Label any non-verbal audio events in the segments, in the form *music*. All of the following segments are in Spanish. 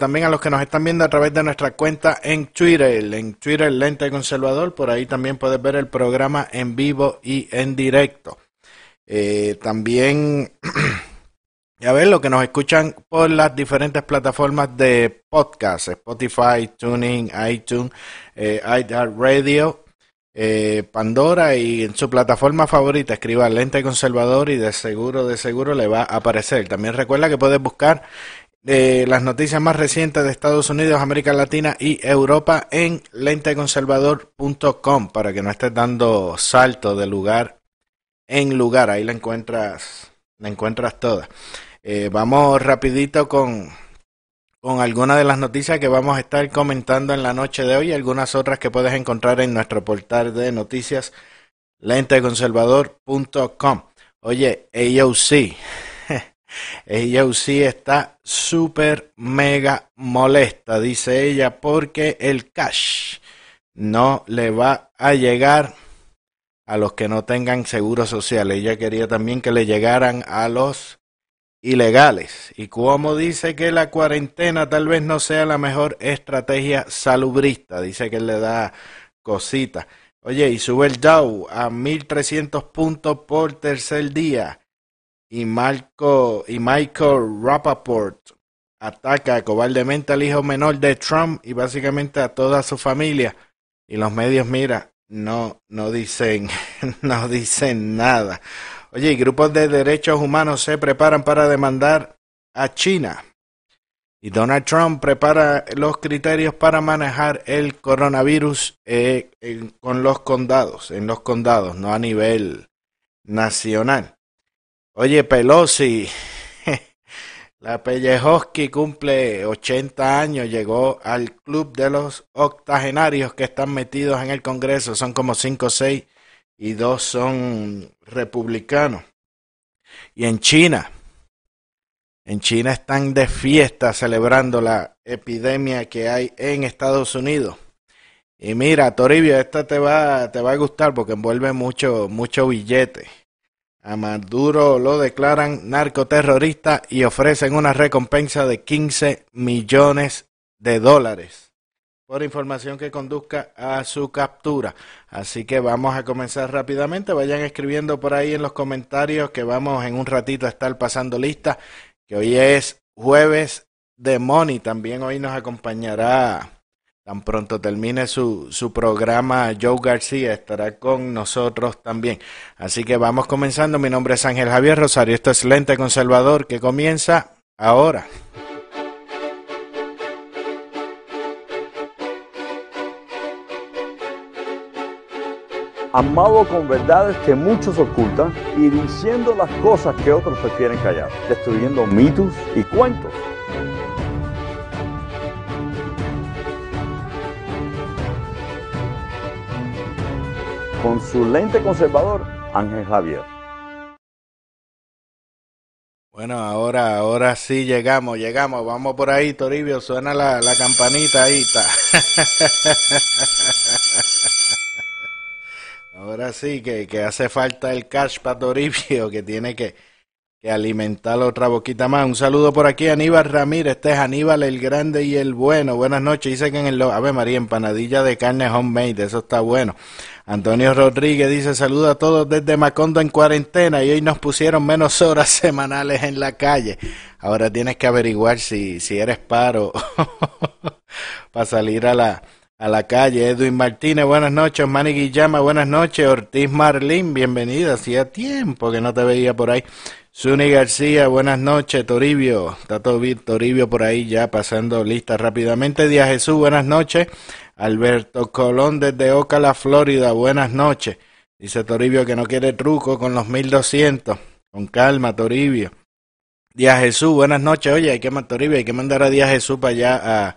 también a los que nos están viendo a través de nuestra cuenta en Twitter, en Twitter Lente Conservador. Por ahí también puedes ver el programa en vivo y en directo. Eh, también, *clears throat* ya ven, lo que nos escuchan por las diferentes plataformas de podcast, Spotify, Tuning, iTunes, eh, iHeartRadio, eh, Pandora y en su plataforma favorita escriba Lente Conservador y de seguro, de seguro le va a aparecer. También recuerda que puedes buscar eh, las noticias más recientes de Estados Unidos, América Latina y Europa en lenteconservador.com para que no estés dando salto de lugar en lugar. Ahí la encuentras, la encuentras toda. Eh, vamos rapidito con con algunas de las noticias que vamos a estar comentando en la noche de hoy y algunas otras que puedes encontrar en nuestro portal de noticias lenteconservador.com. Oye, AOC, AOC está súper mega molesta, dice ella, porque el cash no le va a llegar a los que no tengan seguro social. Ella quería también que le llegaran a los ilegales. Y como dice que la cuarentena tal vez no sea la mejor estrategia salubrista, dice que le da cosita. Oye, y sube el Dow a 1300 puntos por tercer día. Y Marco y Michael Rappaport ataca cobardemente al hijo menor de Trump y básicamente a toda su familia. Y los medios, mira, no, no dicen, *laughs* no dicen nada. Oye, grupos de derechos humanos se preparan para demandar a China. Y Donald Trump prepara los criterios para manejar el coronavirus eh, con los condados, en los condados, no a nivel nacional. Oye, Pelosi, *laughs* la Pellejoski cumple 80 años, llegó al club de los octogenarios que están metidos en el Congreso, son como 5 o 6 y dos son republicanos. Y en China, en China están de fiesta celebrando la epidemia que hay en Estados Unidos. Y mira, Toribio, esta te va, te va a gustar porque envuelve mucho, mucho billete. A Maduro lo declaran narcoterrorista y ofrecen una recompensa de 15 millones de dólares por información que conduzca a su captura. Así que vamos a comenzar rápidamente. Vayan escribiendo por ahí en los comentarios que vamos en un ratito a estar pasando lista. Que hoy es jueves de Money. También hoy nos acompañará, tan pronto termine su, su programa, Joe García estará con nosotros también. Así que vamos comenzando. Mi nombre es Ángel Javier Rosario. Esto es Lente Conservador que comienza ahora. amado con verdades que muchos ocultan y diciendo las cosas que otros prefieren callar, destruyendo mitos y cuentos. Con su lente conservador, Ángel Javier. Bueno, ahora, ahora sí llegamos, llegamos, vamos por ahí, Toribio, suena la, la campanita ahí, está. *laughs* Ahora sí que, que hace falta el cash para Toribio, que tiene que, que alimentar otra boquita más. Un saludo por aquí, Aníbal Ramírez. Este es Aníbal el Grande y el Bueno. Buenas noches. Dice que en el... Ave María, empanadilla de carne homemade. Eso está bueno. Antonio Rodríguez dice saludo a todos desde Macondo en cuarentena y hoy nos pusieron menos horas *laughs* semanales en la calle. Ahora tienes que averiguar si, si eres paro *laughs* para salir a la a la calle. Edwin Martínez, buenas noches. Manny Guillama, buenas noches. Ortiz Marlín, bienvenida. Hacía tiempo que no te veía por ahí. Suni García, buenas noches. Toribio, está. Toribio por ahí ya pasando lista rápidamente. Díaz Jesús, buenas noches. Alberto Colón desde Ocala, Florida, buenas noches. Dice Toribio que no quiere truco con los 1200. Con calma, Toribio. Díaz Jesús, buenas noches. Oye, hay que, Toribio, hay que mandar a Díaz Jesús para allá a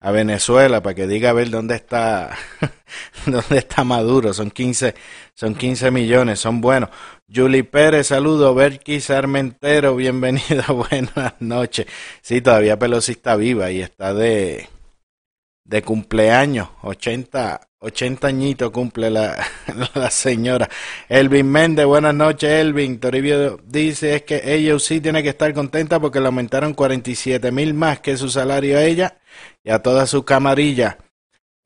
a Venezuela para que diga a ver dónde está *laughs* dónde está Maduro. Son 15, son 15 millones, son buenos. Julie Pérez, saludo. Berky Sarmentero, bienvenida, *laughs* buenas noches. Sí, todavía Pelosi está viva y está de, de cumpleaños, 80, 80 añitos cumple la, *laughs* la señora. Elvin Méndez, buenas noches, Elvin. Toribio dice es que ella sí tiene que estar contenta porque le aumentaron 47 mil más que su salario a ella y a toda su camarilla.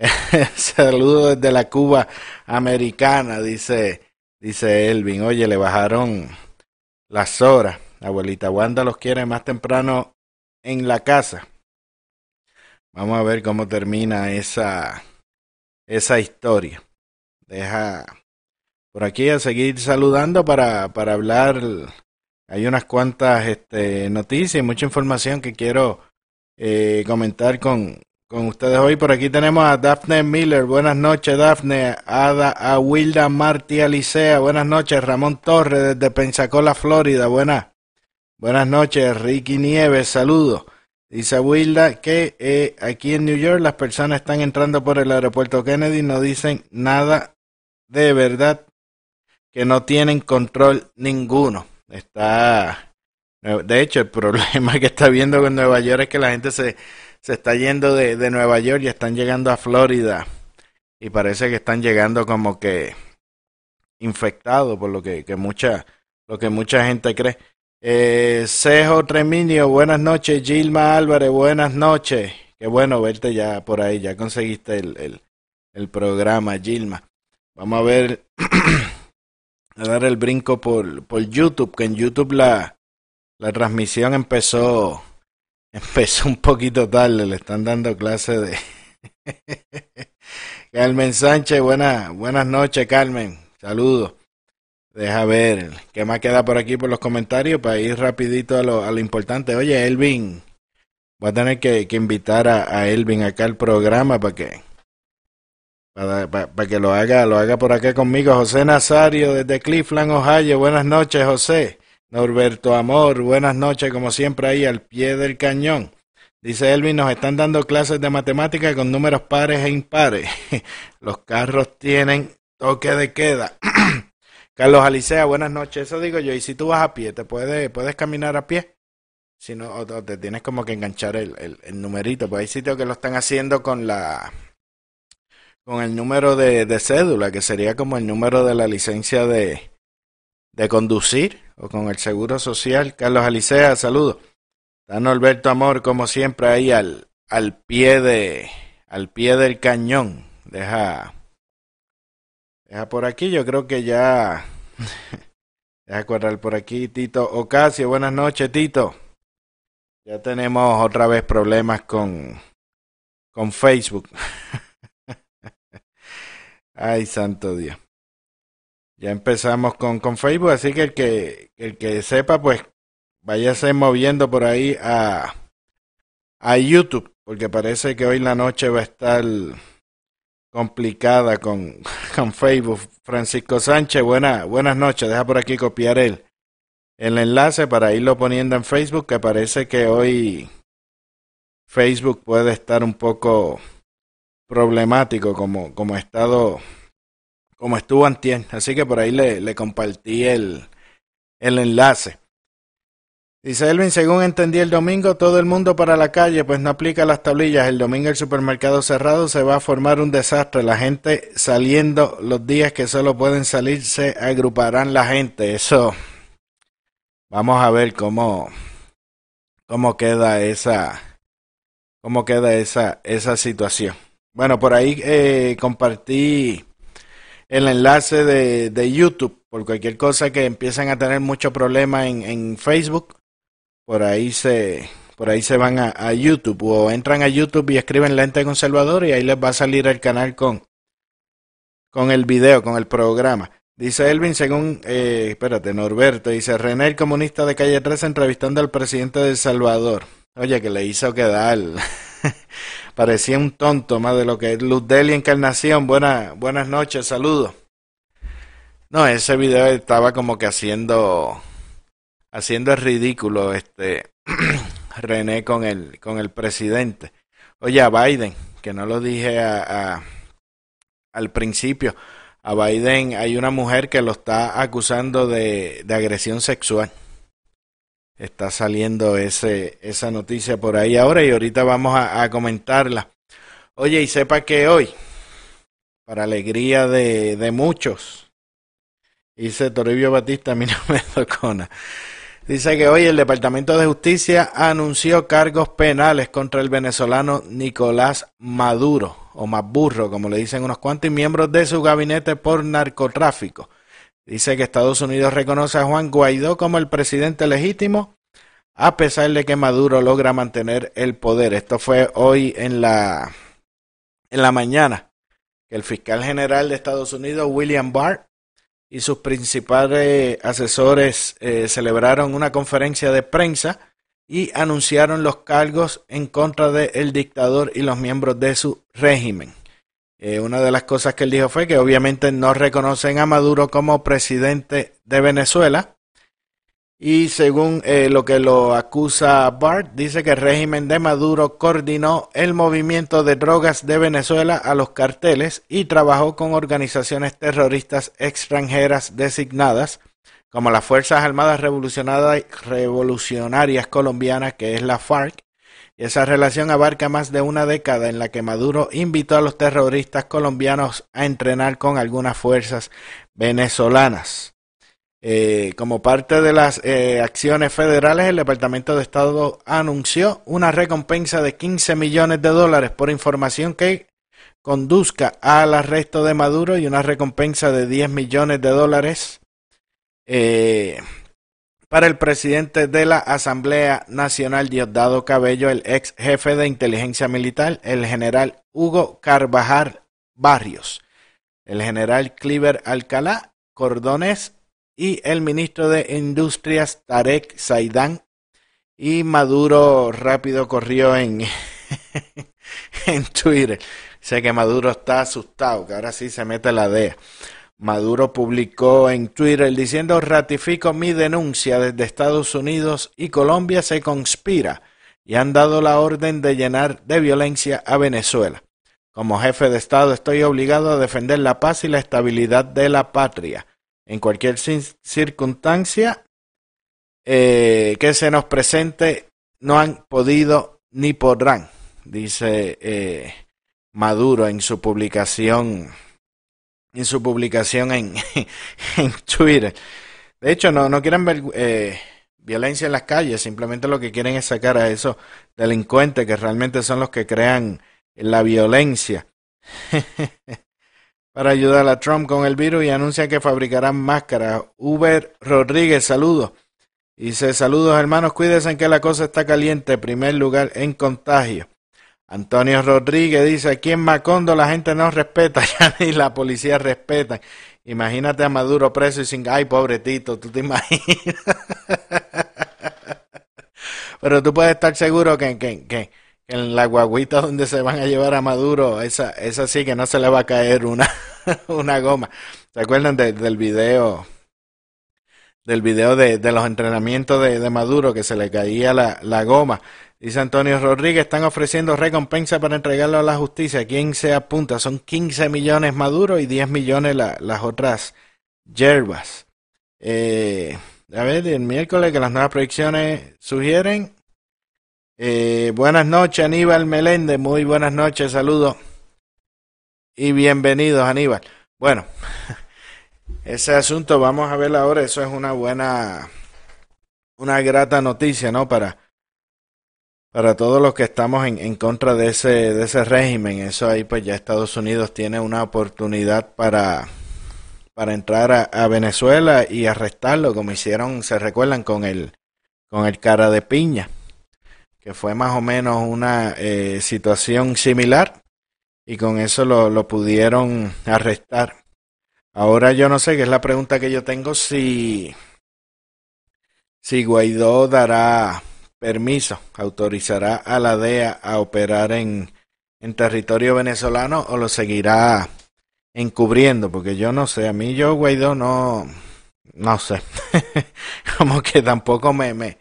*laughs* Saludos desde la Cuba americana, dice, dice Elvin. Oye, le bajaron las horas. Abuelita Wanda los quiere más temprano en la casa. Vamos a ver cómo termina esa, esa historia. Deja por aquí a seguir saludando para, para hablar. Hay unas cuantas este, noticias y mucha información que quiero eh, comentar con, con ustedes hoy. Por aquí tenemos a Daphne Miller. Buenas noches, Daphne. Ada, a Wilda Martí Alicea. Buenas noches, Ramón Torres desde Pensacola, Florida. Buenas. Buenas noches, Ricky Nieves. Saludos. Dice Wilda que eh, aquí en New York las personas están entrando por el aeropuerto Kennedy y no dicen nada de verdad, que no tienen control ninguno. Está, de hecho, el *laughs* problema que está viendo con Nueva York es que la gente se, se está yendo de, de Nueva York y están llegando a Florida y parece que están llegando como que infectados por lo que, que mucha, lo que mucha gente cree. Eh, Cejo Treminio, buenas noches. Gilma Álvarez, buenas noches. Qué bueno verte ya por ahí, ya conseguiste el, el, el programa, Gilma. Vamos a ver, *clears throat* a dar el brinco por, por YouTube, que en YouTube la, la transmisión empezó, empezó un poquito tarde, le están dando clase de... *laughs* Carmen Sánchez, buenas, buenas noches, Carmen. Saludos. Deja ver qué más queda por aquí por los comentarios para ir rapidito a lo, a lo importante. Oye, Elvin, voy a tener que, que invitar a, a, Elvin acá al programa para que para, para, para, que lo haga, lo haga por acá conmigo. José Nazario desde Cleveland, Ohio. Buenas noches, José. Norberto Amor, buenas noches, como siempre ahí al pie del cañón. Dice Elvin, nos están dando clases de matemática con números pares e impares. *laughs* Los carros tienen toque de queda. *clears throat* Carlos Alicea, buenas noches. Eso digo yo. Y si tú vas a pie, ¿te puedes, puedes caminar a pie? Si no, o te tienes como que enganchar el, el, el numerito. Pues hay sitios que lo están haciendo con la con el número de, de, cédula, que sería como el número de la licencia de, de conducir, o con el seguro social. Carlos Alicea, saludos. Dan Alberto Amor, como siempre, ahí al, al pie de al pie del cañón. Deja Deja por aquí, yo creo que ya. *laughs* Deja correr por aquí, Tito Ocasio. Buenas noches, Tito. Ya tenemos otra vez problemas con, con Facebook. *laughs* Ay, santo Dios. Ya empezamos con, con Facebook, así que el que, el que sepa, pues váyase moviendo por ahí a, a YouTube, porque parece que hoy la noche va a estar complicada con, *laughs* con Facebook. Francisco Sánchez, buena, buenas noches. Deja por aquí copiar el, el enlace para irlo poniendo en Facebook, que parece que hoy Facebook puede estar un poco problemático como, como estado como estuvo antier. Así que por ahí le, le compartí el, el enlace. Dice Elvin, según entendí el domingo, todo el mundo para la calle, pues no aplica las tablillas. El domingo el supermercado cerrado se va a formar un desastre. La gente saliendo los días que solo pueden salir, se agruparán la gente. Eso, vamos a ver cómo, cómo queda esa, cómo queda esa, esa situación. Bueno, por ahí eh, compartí el enlace de, de YouTube por cualquier cosa que empiecen a tener mucho problema en, en Facebook por ahí se por ahí se van a, a, YouTube o entran a YouTube y escriben lente conservador y ahí les va a salir el canal con con el video, con el programa. Dice Elvin, según, eh, espérate, Norberto, dice René, el comunista de calle 13, entrevistando al presidente de El Salvador. Oye, que le hizo quedar. *laughs* Parecía un tonto más de lo que es. Luz Deli Encarnación, buena, buenas noches, saludos. No, ese video estaba como que haciendo haciendo el ridículo este *clears throat* René con el con el presidente. Oye, a Biden, que no lo dije a, a, al principio, a Biden hay una mujer que lo está acusando de, de agresión sexual. Está saliendo ese, esa noticia por ahí ahora y ahorita vamos a, comentarla. Oye, y sepa que hoy, para alegría de, de muchos. Dice Toribio Batista, a mí no *laughs* me tocó Dice que hoy el Departamento de Justicia anunció cargos penales contra el venezolano Nicolás Maduro, o Maduro, como le dicen unos cuantos, miembros de su gabinete por narcotráfico. Dice que Estados Unidos reconoce a Juan Guaidó como el presidente legítimo, a pesar de que Maduro logra mantener el poder. Esto fue hoy en la, en la mañana, el fiscal general de Estados Unidos, William Barr, y sus principales asesores eh, celebraron una conferencia de prensa y anunciaron los cargos en contra del dictador y los miembros de su régimen. Eh, una de las cosas que él dijo fue que obviamente no reconocen a Maduro como presidente de Venezuela, y según eh, lo que lo acusa Bart, dice que el régimen de Maduro coordinó el movimiento de drogas de Venezuela a los carteles y trabajó con organizaciones terroristas extranjeras designadas como las Fuerzas Armadas Revolucionarias Colombianas, que es la FARC. Esa relación abarca más de una década en la que Maduro invitó a los terroristas colombianos a entrenar con algunas fuerzas venezolanas. Eh, como parte de las eh, acciones federales, el Departamento de Estado anunció una recompensa de 15 millones de dólares por información que conduzca al arresto de Maduro y una recompensa de 10 millones de dólares eh, para el presidente de la Asamblea Nacional, Diosdado Cabello, el ex jefe de inteligencia militar, el general Hugo Carvajal Barrios, el general Cliver Alcalá, Cordones y el ministro de Industrias Tarek Saidán y Maduro rápido corrió en, *laughs* en Twitter. Sé que Maduro está asustado, que ahora sí se mete la DEA. Maduro publicó en Twitter diciendo ratifico mi denuncia desde Estados Unidos y Colombia se conspira y han dado la orden de llenar de violencia a Venezuela. Como jefe de Estado estoy obligado a defender la paz y la estabilidad de la patria en cualquier circunstancia eh, que se nos presente, no han podido ni podrán, dice eh, Maduro en su publicación en su publicación en, *laughs* en Twitter. De hecho, no, no quieren ver eh, violencia en las calles, simplemente lo que quieren es sacar a esos delincuentes que realmente son los que crean la violencia. *laughs* para ayudar a Trump con el virus y anuncia que fabricarán máscaras. Uber Rodríguez, saludos. Dice, saludos hermanos, cuídense en que la cosa está caliente, primer lugar en contagio. Antonio Rodríguez dice, aquí en Macondo la gente no respeta, *laughs* ya ni la policía respeta. Imagínate a Maduro preso y sin, ay, pobretito, tú te imaginas. *laughs* Pero tú puedes estar seguro que, que, que en la guaguita donde se van a llevar a Maduro, esa, esa sí que no se le va a caer una, *laughs* una goma. ¿Se acuerdan del video? Del video de, de los entrenamientos de, de, Maduro que se le caía la, la goma. Dice Antonio Rodríguez, están ofreciendo recompensa para entregarlo a la justicia. ¿Quién se apunta? Son 15 millones Maduro y 10 millones las otras yerbas. Eh, a ver, el miércoles que las nuevas proyecciones sugieren eh, buenas noches, Aníbal Meléndez. Muy buenas noches, saludos. Y bienvenidos, Aníbal. Bueno, *laughs* ese asunto vamos a ver ahora. Eso es una buena, una grata noticia, ¿no? Para, para todos los que estamos en, en contra de ese, de ese régimen. Eso ahí, pues ya Estados Unidos tiene una oportunidad para, para entrar a, Venezuela y arrestarlo, como hicieron, se recuerdan, con el, con el cara de piña que fue más o menos una eh, situación similar y con eso lo, lo, pudieron arrestar. Ahora yo no sé, que es la pregunta que yo tengo, si, si Guaidó dará permiso, autorizará a la DEA a operar en, en territorio venezolano o lo seguirá encubriendo, porque yo no sé, a mí yo Guaidó no, no sé, *laughs* como que tampoco me, me,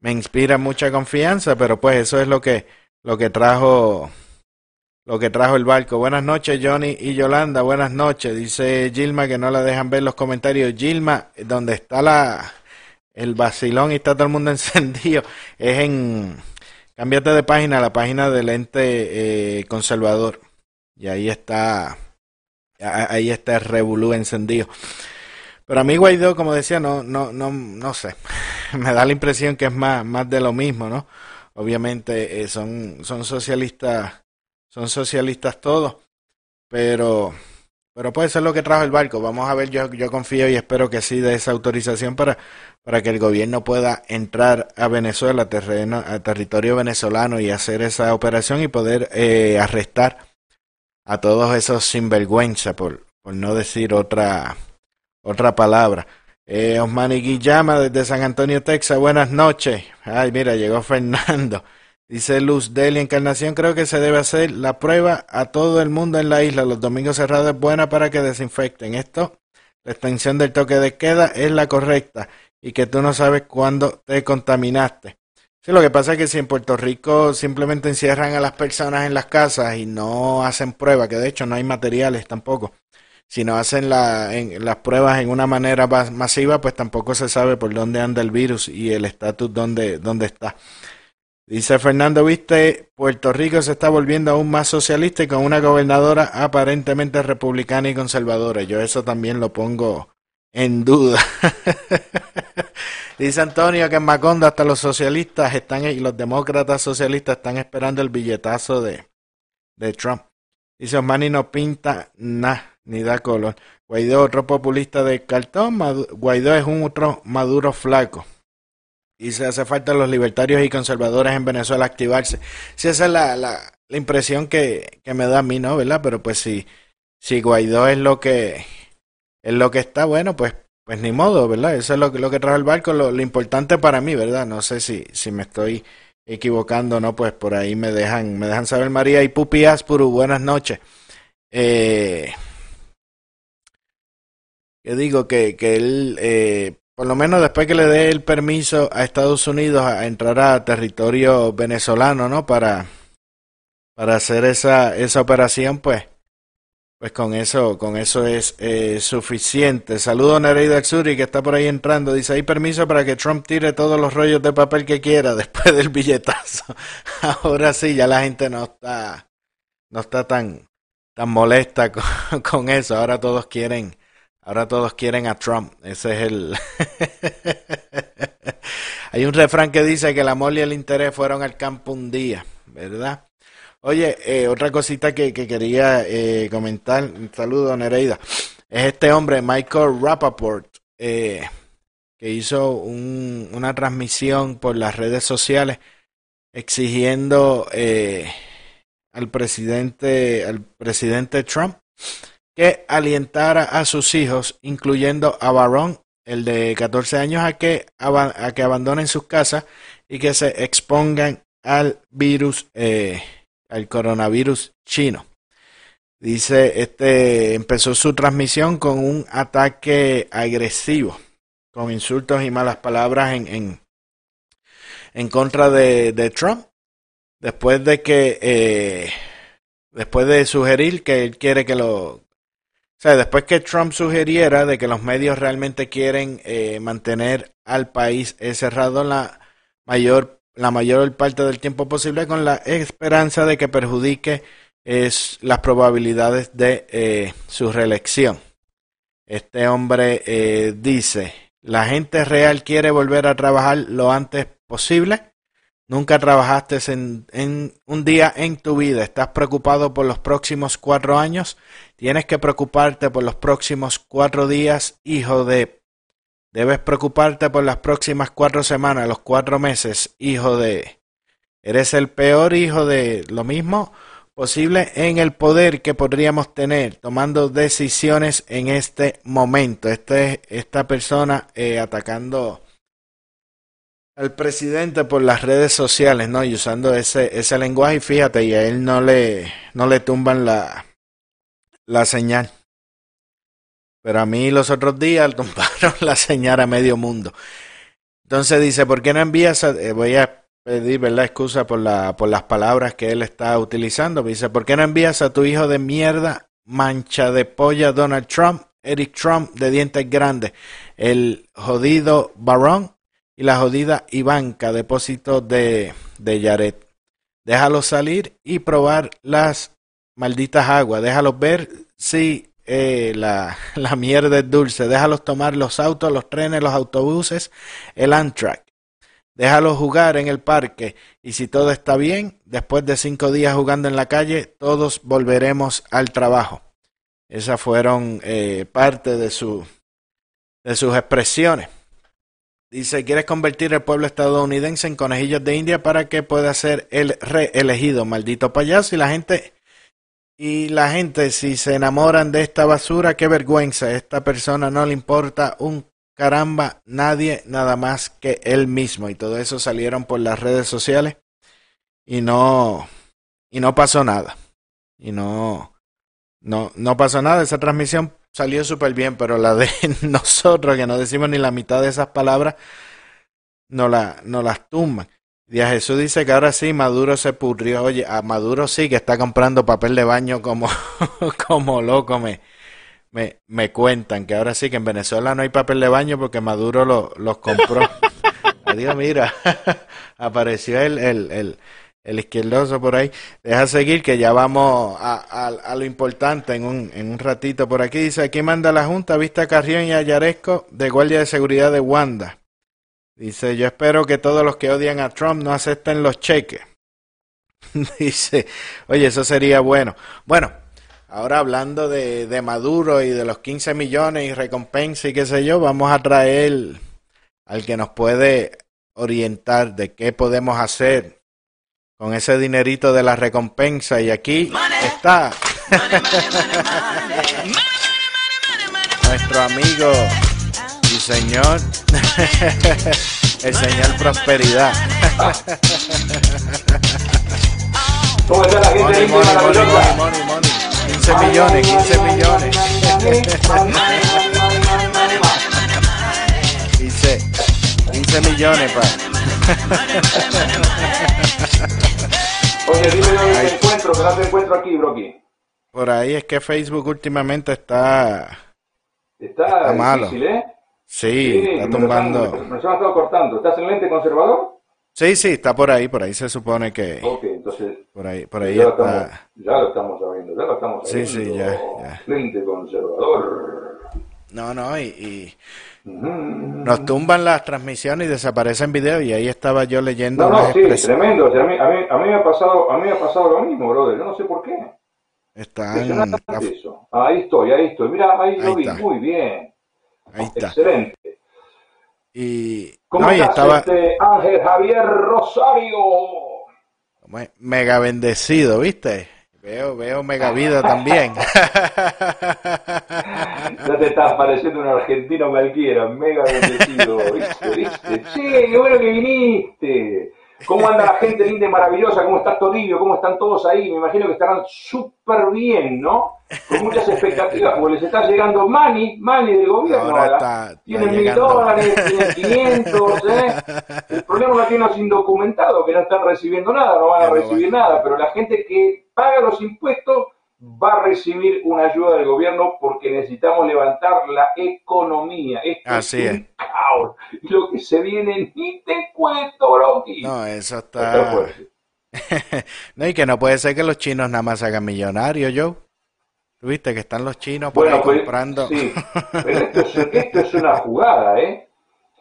me inspira mucha confianza, pero pues eso es lo que, lo que trajo lo que trajo el barco. Buenas noches, Johnny y Yolanda. Buenas noches. Dice Gilma que no la dejan ver los comentarios. Gilma, donde está la el vacilón y está todo el mundo *laughs* encendido, es en cámbiate de página, la página del ente eh, conservador. Y ahí está ahí está el revolú encendido. Pero a mí Guaidó, como decía, no, no, no, no sé. *laughs* Me da la impresión que es más, más de lo mismo, ¿no? Obviamente eh, son, son socialistas, son socialistas todos, pero, pero puede ser lo que trajo el barco. Vamos a ver, yo, yo confío y espero que sí de esa autorización para, para que el gobierno pueda entrar a Venezuela, terreno, a territorio venezolano y hacer esa operación y poder eh, arrestar a todos esos sinvergüenza, por, por no decir otra, otra palabra. Eh, Osmani Guillama desde San Antonio, Texas. Buenas noches. Ay, mira, llegó Fernando. Dice Luz Deli Encarnación, creo que se debe hacer la prueba a todo el mundo en la isla. Los domingos cerrados es buena para que desinfecten. Esto, la extensión del toque de queda es la correcta y que tú no sabes cuándo te contaminaste. Sí, lo que pasa es que si en Puerto Rico simplemente encierran a las personas en las casas y no hacen prueba, que de hecho no hay materiales tampoco, si no hacen la, las pruebas en una manera masiva, pues tampoco se sabe por dónde anda el virus y el estatus dónde, dónde está. Dice Fernando, viste, Puerto Rico se está volviendo aún más socialista y con una gobernadora aparentemente republicana y conservadora. Yo eso también lo pongo en duda. *laughs* Dice Antonio que en Macondo hasta los socialistas están y los demócratas socialistas están esperando el billetazo de, de Trump. Dice Osmani no pinta nada, ni da color. Guaidó otro populista de cartón, Guaidó es un otro maduro flaco. Y se hace falta los libertarios y conservadores en Venezuela activarse. Si esa es la, la, impresión que, que, me da a mí, ¿no? ¿Verdad? Pero pues si, Guaidó es lo que es lo que está, bueno, pues pues ni modo, ¿verdad? Eso es lo, lo que trae el barco, lo, importante para mí, ¿verdad? No sé si, si me estoy equivocando no, pues por ahí me dejan, me dejan saber María y Pupi Aspuru, buenas noches. Eh, que digo que, que él, eh, por lo menos después que le dé el permiso a Estados Unidos a entrar a territorio venezolano, ¿no? Para, para hacer esa, esa operación, pues pues con eso, con eso es eh, suficiente. Saludo a Nereida Xuri que está por ahí entrando. Dice, hay permiso para que Trump tire todos los rollos de papel que quiera *laughs* después del billetazo. Ahora sí, ya la gente no está, no está tan, tan molesta *laughs* con, con eso. Ahora todos quieren, ahora todos quieren a Trump. Ese es el. *laughs* hay un refrán que dice que el amor y el interés fueron al campo un día, ¿verdad? Oye, eh, otra cosita que, que quería eh, comentar, un saludo Nereida, es este hombre, Michael Rappaport, eh, que hizo un, una transmisión por las redes sociales exigiendo eh, al presidente, al presidente Trump que alientara a sus hijos, incluyendo a Barron, el de 14 años, a que, a que abandonen sus casas y que se expongan al virus. Eh, al coronavirus chino. Dice, este empezó su transmisión con un ataque agresivo, con insultos y malas palabras en, en, contra de, de, Trump, después de que, eh, después de sugerir que él quiere que lo, sea, después que Trump sugiriera de que los medios realmente quieren eh, mantener al país cerrado la mayor la mayor parte del tiempo posible con la esperanza de que perjudique es, las probabilidades de eh, su reelección. Este hombre eh, dice, la gente real quiere volver a trabajar lo antes posible. Nunca trabajaste en, un día en tu vida. Estás preocupado por los próximos cuatro años. Tienes que preocuparte por los próximos cuatro días, hijo de Debes preocuparte por las próximas cuatro semanas, los cuatro meses, hijo de... Eres el peor hijo de lo mismo posible en el poder que podríamos tener tomando decisiones en este momento. Este, esta persona eh, atacando al presidente por las redes sociales, ¿no? Y usando ese, ese lenguaje, y fíjate, y a él no le, no le tumban la, la señal. Pero a mí los otros días *laughs* tumbaron la señal a medio mundo. Entonces dice, ¿por qué no envías? A, eh, voy a pedir, ¿verdad? Excusa por, la, por las palabras que él está utilizando. Dice, ¿por qué no envías a tu hijo de mierda, mancha de polla Donald Trump, Eric Trump de dientes grandes, el jodido Barón y la jodida Ivanka, depósito de, de Jared? Déjalos salir y probar las malditas aguas. Déjalos ver si eh, la, *laughs* la mierda es dulce. Déjalos tomar los autos, los trenes, los autobuses, el Amtrak. Déjalos jugar en el parque y si todo está bien, después de cinco días jugando en la calle, todos volveremos al trabajo. Esas fueron eh, parte de, su, de sus expresiones. Dice, ¿quieres convertir el pueblo estadounidense en conejillos de India para que pueda ser el reelegido? Maldito payaso. Y la gente, y la gente, si se enamoran de esta basura, qué vergüenza. Esta persona no le importa un caramba, nadie nada más que él mismo. Y todo eso salieron por las redes sociales y no, y no pasó nada. Y no, no, no pasó nada. Esa transmisión salió súper bien, pero la de *laughs* nosotros, que no decimos ni la mitad de esas palabras, no, la, no las tumban. Díaz Jesús dice que ahora sí Maduro se pudrió. Oye, a Maduro sí que está comprando papel de baño como, *laughs* como loco me, me, me cuentan que ahora sí que en Venezuela no hay papel de baño porque Maduro lo, los compró. *laughs* Adiós, mira, apareció el, el, el, el, izquierdoso por ahí. Deja seguir que ya vamos a, lo importante en un, en un ratito por aquí. Dice, aquí manda la Junta, Vista Carrión y Ayaresco de Guardia de Seguridad de Wanda. Dice, yo espero que todos los que odian a Trump no acepten los cheques. *laughs* Dice, oye, eso sería bueno. Bueno, Ahora hablando de, de, Maduro y de los 15 millones y recompensa y qué sé yo, vamos a traer al que nos puede orientar de qué podemos hacer con ese dinerito de la recompensa. Y aquí está nuestro amigo y señor, el señor Prosperidad. ¿Cómo está la gente money, money, money, money, money. 15 millones, 15 millones. Dice 15 millones, pa. *laughs* Oye, dime dónde te encuentro, que no te encuentro aquí, Brocky. Por ahí es que Facebook últimamente está. Está, está malo. difícil, ¿eh? Sí, sí está tumbando. Me, me, están cortando. ¿Estás en lente conservador? Sí, sí, está por ahí, por ahí se supone que. Ok, entonces. Por ahí, por ahí ya está. Lo estamos, ya lo estamos sabiendo, ya lo estamos Sí, sabiendo. sí, ya, ya. Lente conservador. No, no, y. nos tumban las transmisiones y desaparecen videos y ahí estaba yo leyendo. No, no, sí, tremendo. O sea, a, mí, a, mí, a mí me ha pasado, a mí me ha pasado lo mismo, brother. Yo no sé por qué. Están, eso. Ahí estoy, ahí estoy. Mira, ahí, lo vi. está. Muy bien. ahí está. Excelente. Y, ¿Cómo no, y estás, estaba este Ángel Javier Rosario? mega bendecido, ¿viste? Veo, veo mega vida también. *laughs* Ya te estás pareciendo un argentino cualquiera, mega bendecido, ¿viste? ¿viste? Che, qué bueno que viniste. ¿Cómo anda la gente linda y maravillosa? ¿Cómo está Toribio? ¿Cómo están todos ahí? Me imagino que estarán súper bien, ¿no? Con muchas expectativas, porque les está llegando money, money del gobierno Ahora está- tienen mil dólares, tienen 500, ¿eh? El problema lo tienen los indocumentados, que no están recibiendo nada, no van a recibir nada, pero la gente que paga los impuestos va a recibir una ayuda del gobierno porque necesitamos levantar la economía. Esto Así es es. un caos. Lo que se viene, ni te cuento, Brocky. No, eso está. *laughs* no, y que no puede ser que los chinos nada más hagan millonarios, Joe. ¿Tú viste que están los chinos por Bueno, ahí pues, comprando? sí, *laughs* pero esto es, esto es una jugada, ¿eh?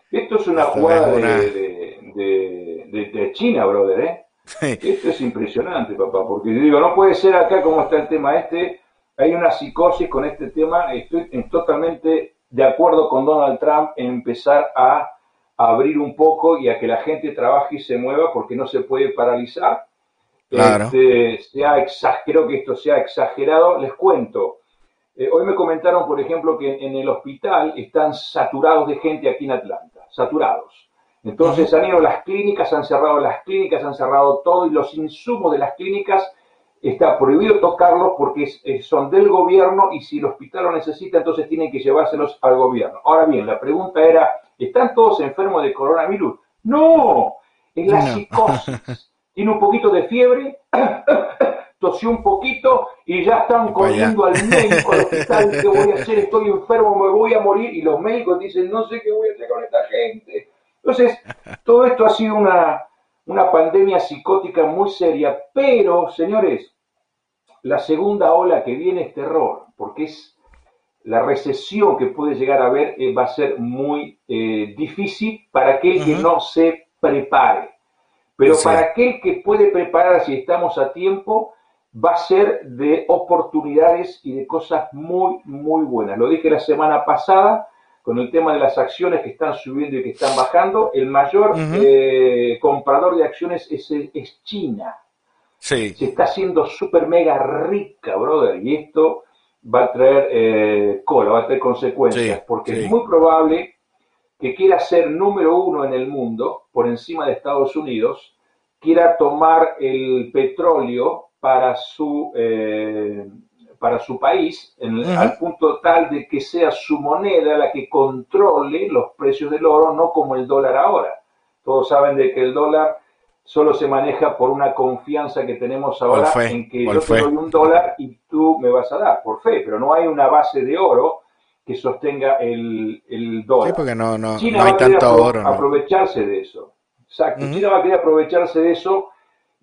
Esto es una Esto jugada es una- De, de, de, de- de China, brother, ¿eh? Esto es impresionante, papá, porque yo digo, no puede ser acá como está el tema este, hay una psicosis con este tema, estoy en- totalmente de acuerdo con Donald Trump en empezar a abrir un poco y a que la gente trabaje y se mueva porque no se puede paralizar. Claro. Este, se ha exa- creo que esto se ha exagerado. Les cuento, eh, hoy me comentaron, por ejemplo, que en el hospital están saturados de gente aquí en Atlanta, saturados. Entonces han ido a las clínicas, han cerrado las clínicas, han cerrado todo y los insumos de las clínicas está prohibido tocarlos porque es- son del gobierno y si el hospital lo necesita, entonces tienen que llevárselos al gobierno. Ahora bien, la pregunta era, ¿están todos enfermos de coronavirus? No, es la psicosis. *laughs* Tiene un poquito de fiebre, *coughs* tosió un poquito y ya están corriendo al médico, al hospital, ¿qué voy a hacer? Estoy enfermo, me voy a morir. Y los médicos dicen, no sé qué voy a hacer con esta gente. Entonces, todo esto ha sido una, una pandemia psicótica muy seria, pero, señores, la segunda ola que viene es terror, porque es la recesión que puede llegar a haber eh, va a ser muy eh, difícil para aquel que no se prepare. Pero para aquel que puede preparar si estamos a tiempo, va a ser de oportunidades y de cosas muy, muy buenas. Lo dije la semana pasada con el tema de las acciones que están subiendo y que están bajando. El mayor eh, comprador de acciones es, es China. Sí. Se está haciendo súper mega rica, brother. Y esto va a traer eh, cola, va a traer consecuencias, porque es muy probable que quiera ser número uno en el mundo, por encima de Estados Unidos, quiera tomar el petróleo para su, eh, para su país, al punto tal de que sea su moneda la que controle los precios del oro, no como el dólar ahora. Todos saben de que el dólar solo se maneja por una confianza que tenemos ahora en que yo te doy un dólar y tú me vas a dar, por fe, pero no hay una base de oro que sostenga el, el dólar. Sí, porque no, no, China no hay tanto oro. aprovecharse de eso. Exacto. China va a querer aprovecharse de eso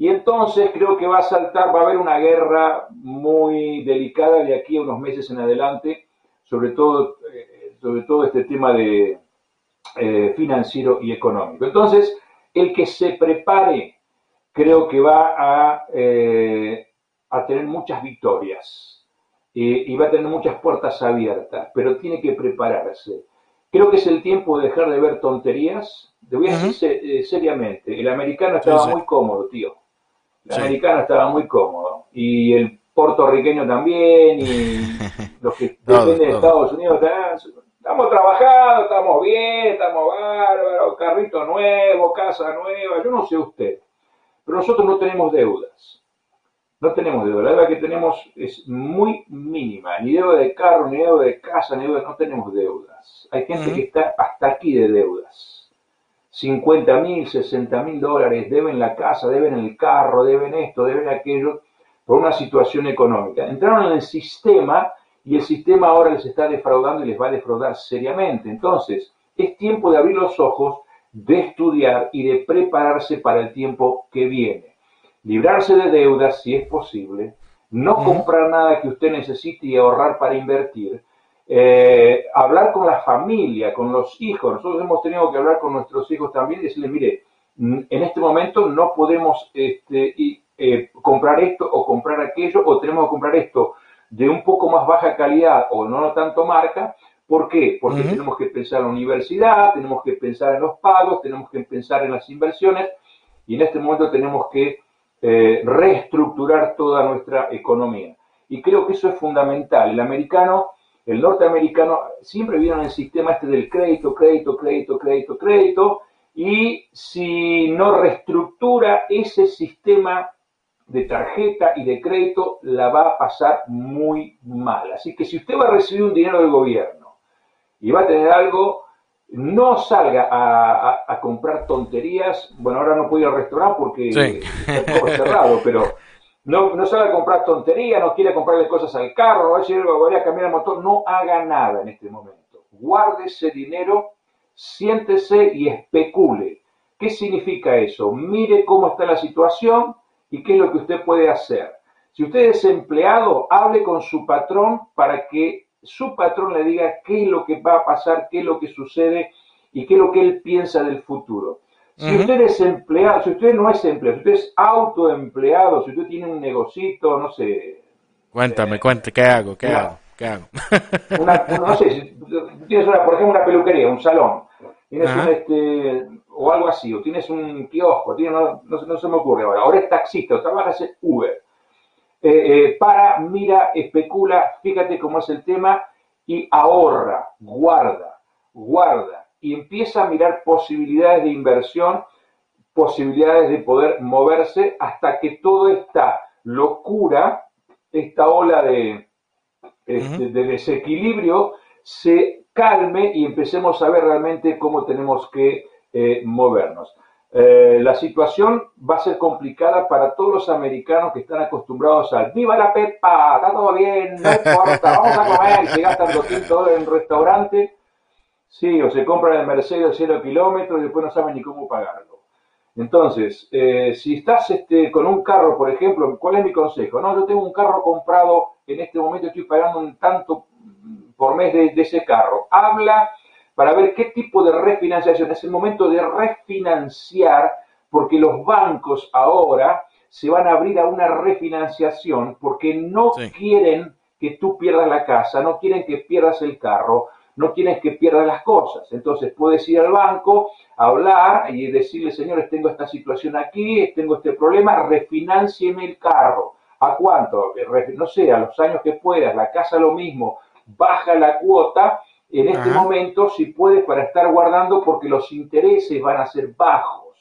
y entonces creo que va a saltar, va a haber una guerra muy delicada de aquí a unos meses en adelante, sobre todo, eh, sobre todo este tema de eh, financiero y económico. Entonces, el que se prepare creo que va a, eh, a tener muchas victorias y va a tener muchas puertas abiertas, pero tiene que prepararse. Creo que es el tiempo de dejar de ver tonterías. Te voy a decir seriamente, el americano estaba muy cómodo, tío. El americano estaba muy cómodo. Y el puertorriqueño también, y *laughs* los que dependen de Estados Unidos Estamos trabajando, estamos bien, estamos bárbaros, carrito nuevo, casa nueva, yo no sé usted, pero nosotros no tenemos deudas. No tenemos deuda, la deuda que tenemos es muy mínima, ni deuda de carro, ni deuda de casa, ni deuda, no tenemos deudas. Hay gente que está hasta aquí de deudas. 50 mil, 60 mil dólares, deben la casa, deben el carro, deben esto, deben aquello, por una situación económica. Entraron en el sistema y el sistema ahora les está defraudando y les va a defraudar seriamente. Entonces, es tiempo de abrir los ojos, de estudiar y de prepararse para el tiempo que viene. Librarse de deudas si es posible, no comprar nada que usted necesite y ahorrar para invertir, eh, hablar con la familia, con los hijos. Nosotros hemos tenido que hablar con nuestros hijos también y decirles, mire, en este momento no podemos este, eh, comprar esto o comprar aquello o tenemos que comprar esto de un poco más baja calidad o no tanto marca. ¿Por qué? Porque tenemos que pensar en la universidad, tenemos que pensar en los pagos, tenemos que pensar en las inversiones y en este momento tenemos que eh, reestructurar toda nuestra economía. Y creo que eso es fundamental. El americano, el norteamericano, siempre viene en el sistema este del crédito, crédito, crédito, crédito, crédito, y si no reestructura ese sistema de tarjeta y de crédito la va a pasar muy mal. Así que si usted va a recibir un dinero del gobierno y va a tener algo, no salga a, comprar tonterías. Bueno, ahora no puedo ir al restaurante porque está todo cerrado, pero no, no a comprar tonterías, no quiere comprarle cosas al carro, no va a a cambiar el motor, no haga nada en este momento. Guarde ese dinero, siéntese y especule. ¿Qué significa eso? Mire cómo está la situación, y qué es lo que usted puede hacer. Si usted es empleado, hable con su patrón para que su patrón le diga qué es lo que va a pasar, qué es lo que sucede y qué es lo que él piensa del futuro. Si usted es empleado, si usted no es empleado, si usted es autoempleado, si usted tiene un negocito, no sé. Cuéntame, eh, cuéntame, ¿qué hago? ¿Qué hago? ¿Qué hago? *laughs* no sé, si tienes una, por ejemplo una peluquería, un salón, tienes un, este, o algo así, o tienes un kiosco, no, no, se me ocurre ahora, ahora es taxista, o trabajas en Uber. Eh, eh, para, mira, especula, fíjate cómo es el tema y ahorra, guarda, guarda y empieza a mirar posibilidades de inversión, posibilidades de poder moverse hasta que toda esta locura, esta ola de, este, de desequilibrio se calme y empecemos a ver realmente cómo tenemos que eh, movernos. Eh, la situación va a ser complicada para todos los americanos que están acostumbrados al viva la pepa, está todo bien, no importa, vamos a comer, se gastan 200 dólares en un restaurante, sí, o se compran el Mercedes 0 kilómetros y después no saben ni cómo pagarlo. Entonces, eh, si estás este, con un carro, por ejemplo, ¿cuál es mi consejo? No, yo tengo un carro comprado, en este momento estoy pagando un tanto por mes de, ese carro. Habla para ver qué tipo de refinanciación. Es el momento de refinanciar porque los bancos ahora se van a abrir a una refinanciación porque no quieren que tú pierdas la casa, no quieren que pierdas el carro, no quieren que pierdas las cosas. Entonces puedes ir al banco, hablar y decirle, señores, tengo esta situación aquí, tengo este problema, refinancieme el carro. ¿A cuánto? No sé, a los años que puedas, la casa lo mismo, baja la cuota en este momento si puedes para estar guardando porque los intereses van a ser bajos.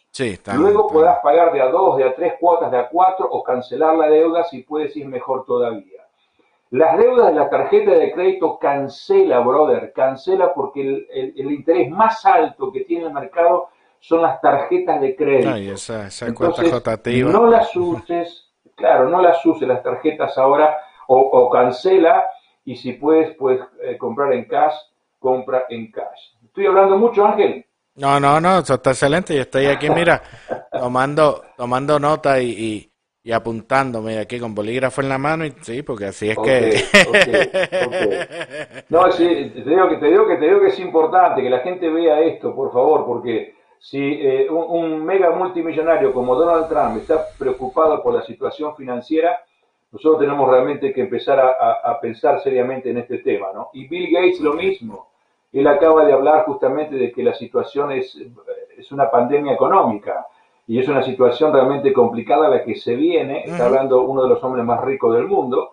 Luego podrás pagar de a dos, de a tres cuotas, de a cuatro o cancelar la deuda si puedes ir mejor todavía. Las deudas de la tarjeta de crédito cancela, brother, cancela porque el, interés más alto que tiene el mercado son las tarjetas de crédito. Ay, esa, esa Entonces, No las uses, claro, no las uses las tarjetas ahora o, cancela y si puedes, puedes eh, comprar en cash, compra en cash. Estoy hablando mucho, Ángel. No, no, no, eso está excelente. Yo estoy aquí, mira, tomando, tomando nota y, y apuntándome aquí con bolígrafo en la mano y sí, porque así es que No, sí, te digo que te digo que te digo que es importante que la gente vea esto, por favor, porque si eh, un, mega multimillonario como Donald Trump está preocupado por la situación financiera, nosotros tenemos realmente que empezar a, pensar seriamente en este tema, ¿no? Y Bill Gates lo mismo. Él acaba de hablar justamente de que la situación es, es una pandemia económica y es una situación realmente complicada la que se viene. Está hablando uno de los hombres más ricos del mundo,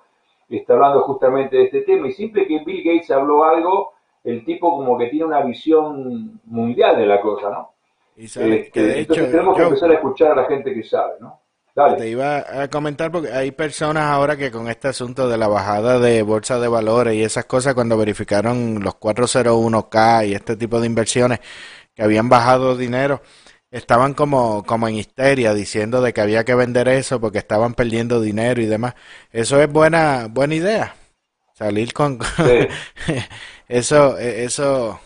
está hablando justamente de este tema. Y siempre que Bill Gates habló algo, el tipo como que tiene una visión mundial de la cosa, ¿no? Y sabe que de entonces tenemos que empezar a escuchar a la gente que sabe, ¿no? Dale. Te iba a comentar porque hay personas ahora que con este asunto de la bajada de bolsa de valores y esas cosas, cuando verificaron los 401k y este tipo de inversiones que habían bajado dinero, estaban como, como en histeria diciendo de que había que vender eso porque estaban perdiendo dinero y demás. Eso es buena, buena idea. Salir con *laughs* eso, e, eso,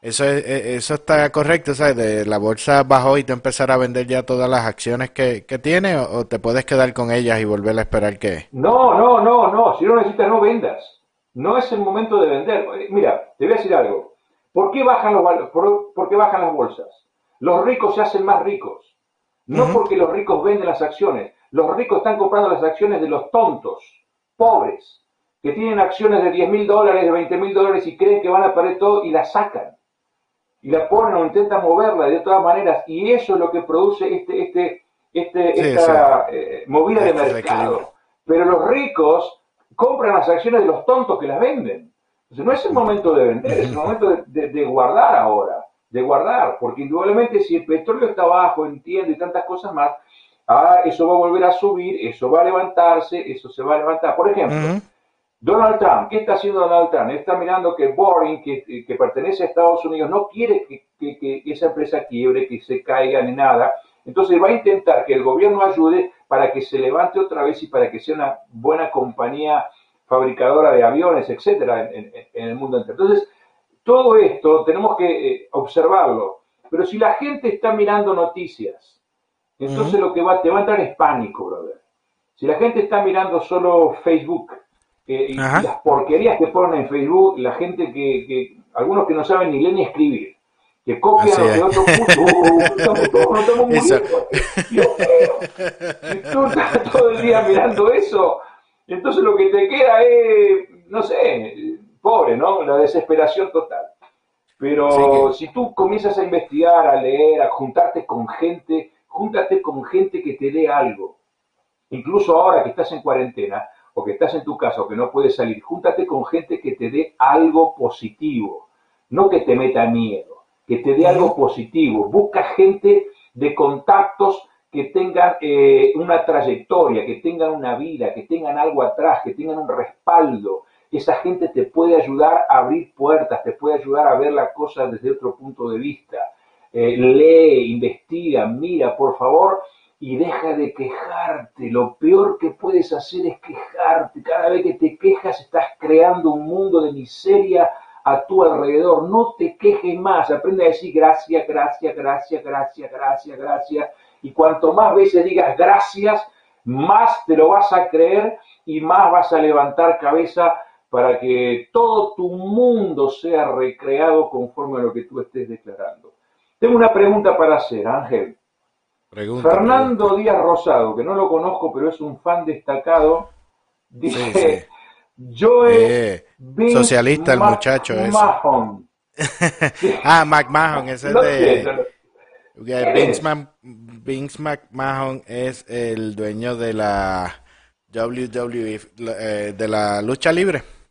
eso, e, eso está correcto, ¿sabes? De la bolsa bajó y tú empezar a vender ya todas las acciones que, que tiene o, te puedes quedar con ellas y volver a esperar que. No, no, no, no. Si no necesitas, no vendas. No es el momento de vender. Mira, te voy a decir algo. ¿Por qué bajan los por qué bajan las bolsas? Los ricos se hacen más ricos. No porque los ricos venden las acciones. Los ricos están comprando las acciones de los tontos, pobres, que tienen acciones de 10 mil dólares, de 20 mil dólares y creen que van a perder todo y la sacan. Y la ponen o intentan moverla de todas maneras. Y eso es lo que produce este, este, este, esta eh, movida de este mercado. Pero los ricos compran las acciones de los tontos que las venden. Entonces no es el momento de vender, es el momento de guardar ahora de guardar, porque indudablemente si el petróleo está bajo, entiende y tantas cosas más, ah, eso va a volver a subir, eso va a levantarse, eso se va a levantar. Por ejemplo, Donald Trump, ¿qué está haciendo Donald Trump? Está mirando que Boring, que, que pertenece a Estados Unidos, no quiere que, que, esa empresa quiebre, que se caiga ni nada. Entonces va a intentar que el gobierno ayude para que se levante otra vez y para que sea una buena compañía fabricadora de aviones, etcétera, en, en el mundo entero. Entonces, todo esto tenemos que eh, observarlo. Pero si la gente está mirando noticias, entonces lo que va, te va a entrar es pánico, brother. Si la gente está mirando solo Facebook eh, y las porquerías que ponen en Facebook, la gente que, algunos que no saben ni leer ni escribir, que copian lo de otros no muriendo. Si tú estás todo el día mirando eso, entonces lo que te queda es, no sé, pobre, ¿no? La desesperación total. Pero si tú comienzas a investigar, a leer, a juntarte con gente, júntate con gente que te dé algo. Incluso ahora que estás en cuarentena o que estás en tu casa o que no puedes salir, júntate con gente que te dé algo positivo, no que te meta miedo, que te dé algo positivo. Busca gente de contactos que tengan eh, una trayectoria, que tengan una vida, que tengan algo atrás, que tengan un respaldo, esa gente te puede ayudar a abrir puertas, te puede ayudar a ver la cosa desde otro punto de vista. Eh, lee, investiga, mira, por favor, y deja de quejarte. Lo peor que puedes hacer es quejarte. Cada vez que te quejas estás creando un mundo de miseria a tu alrededor. No te quejes más. Aprende a decir gracias, gracias, gracias, gracias, gracias, gracias. Y cuanto más veces digas gracias, más te lo vas a creer y más vas a levantar cabeza para que todo tu mundo sea recreado conforme a lo que tú estés declarando. Tengo una pregunta para hacer, Ángel. Fernando Díaz Rosado, que no lo conozco, pero es un fan destacado, dice, yo eh, socialista el muchacho Mahon. *laughs* ah, McMahon, ese es de... Vince, McMahon es el dueño de la WWE, eh, de la lucha libre.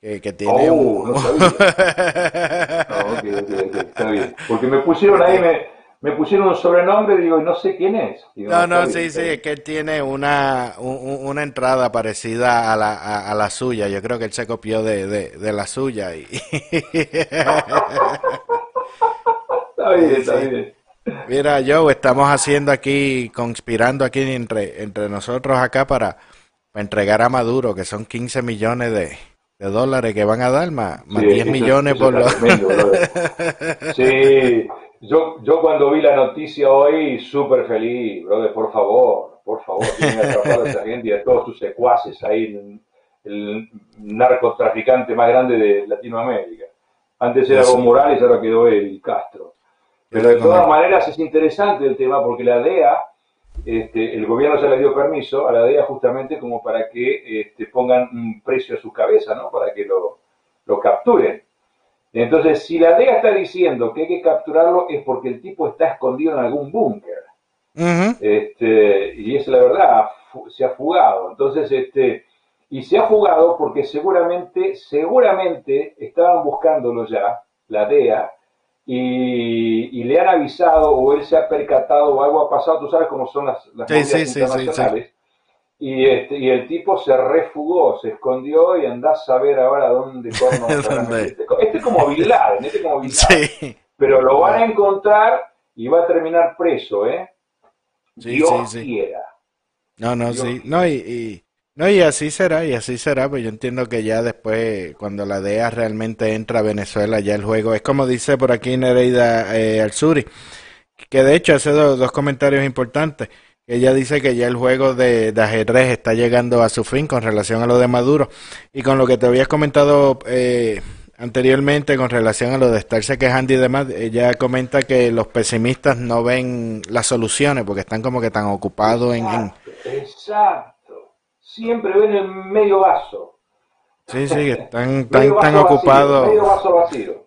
Que, tiene oh, no *laughs* está bien. Porque me pusieron ahí, me, me pusieron un sobrenombre y digo, no sé quién es. no, no, sí, sí, es que él tiene una, una entrada parecida a la, a, la suya. Yo creo que él se copió de, de, la suya. Y... *laughs* está bien, está bien. Mira, Joe, estamos haciendo aquí, conspirando aquí entre, entre nosotros acá para, entregar a Maduro, que son 15 millones de, dólares que van a dar, más, 10 millones por los... *laughs* sí, yo, yo cuando vi la noticia hoy, súper feliz, brother, por favor, por favor, tienen atrapado a esa gente y a todos tus secuaces ahí, el narcotraficante más grande de Latinoamérica. Antes era Evo Morales, ahora quedó el Castro. Pero de todas maneras es interesante el tema porque la DEA, este, el gobierno ya le dio permiso a la DEA justamente como para que este, pongan un precio a su cabeza, ¿no? Para que lo, lo capturen. Entonces, si la DEA está diciendo que hay que capturarlo es porque el tipo está escondido en algún búnker. este, y es la verdad, se ha fugado. Entonces, este, y se ha fugado porque seguramente, seguramente estaban buscándolo ya, la DEA, y, le han avisado o él se ha percatado o algo ha pasado, tú sabes cómo son las, las internacionales. y, este, y el tipo se refugó, se escondió y andás a ver ahora dónde *laughs* este, este, es como Bin Laden, este como Bin Pero lo van a encontrar y va a terminar preso, ¿eh? Dios quiera. No, no, sí. No, y, no, y así será, y así será, pues yo entiendo que ya después, cuando la DEA realmente entra a Venezuela, ya el juego, es como dice por aquí Nereida eh, Alzuri, que de hecho hace dos, comentarios importantes. Ella dice que ya el juego de, de, ajedrez está llegando a su fin con relación a lo de Maduro. Y con lo que te habías comentado eh, anteriormente con relación a lo de estarse quejando y demás, ella comenta que los pesimistas no ven las soluciones porque están como que tan ocupados en... en... siempre ven el medio vaso. Sí, sí, están *laughs* tan, ocupados. Medio vaso vacío.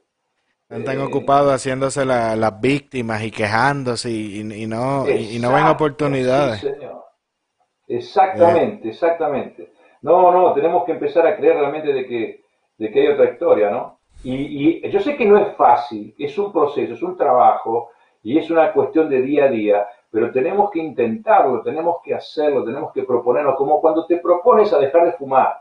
Están tan eh, ocupados haciéndose las víctimas y quejándose y, no, y no ven oportunidades. Sí, señor. Exactamente, exactamente. No, no, tenemos que empezar a creer realmente de que, de que hay otra historia, ¿no? Y, y yo sé que no es fácil, es un proceso, es un trabajo y es una cuestión de día a día, pero tenemos que intentarlo, tenemos que hacerlo, tenemos que proponerlo, como cuando te propones a dejar de fumar,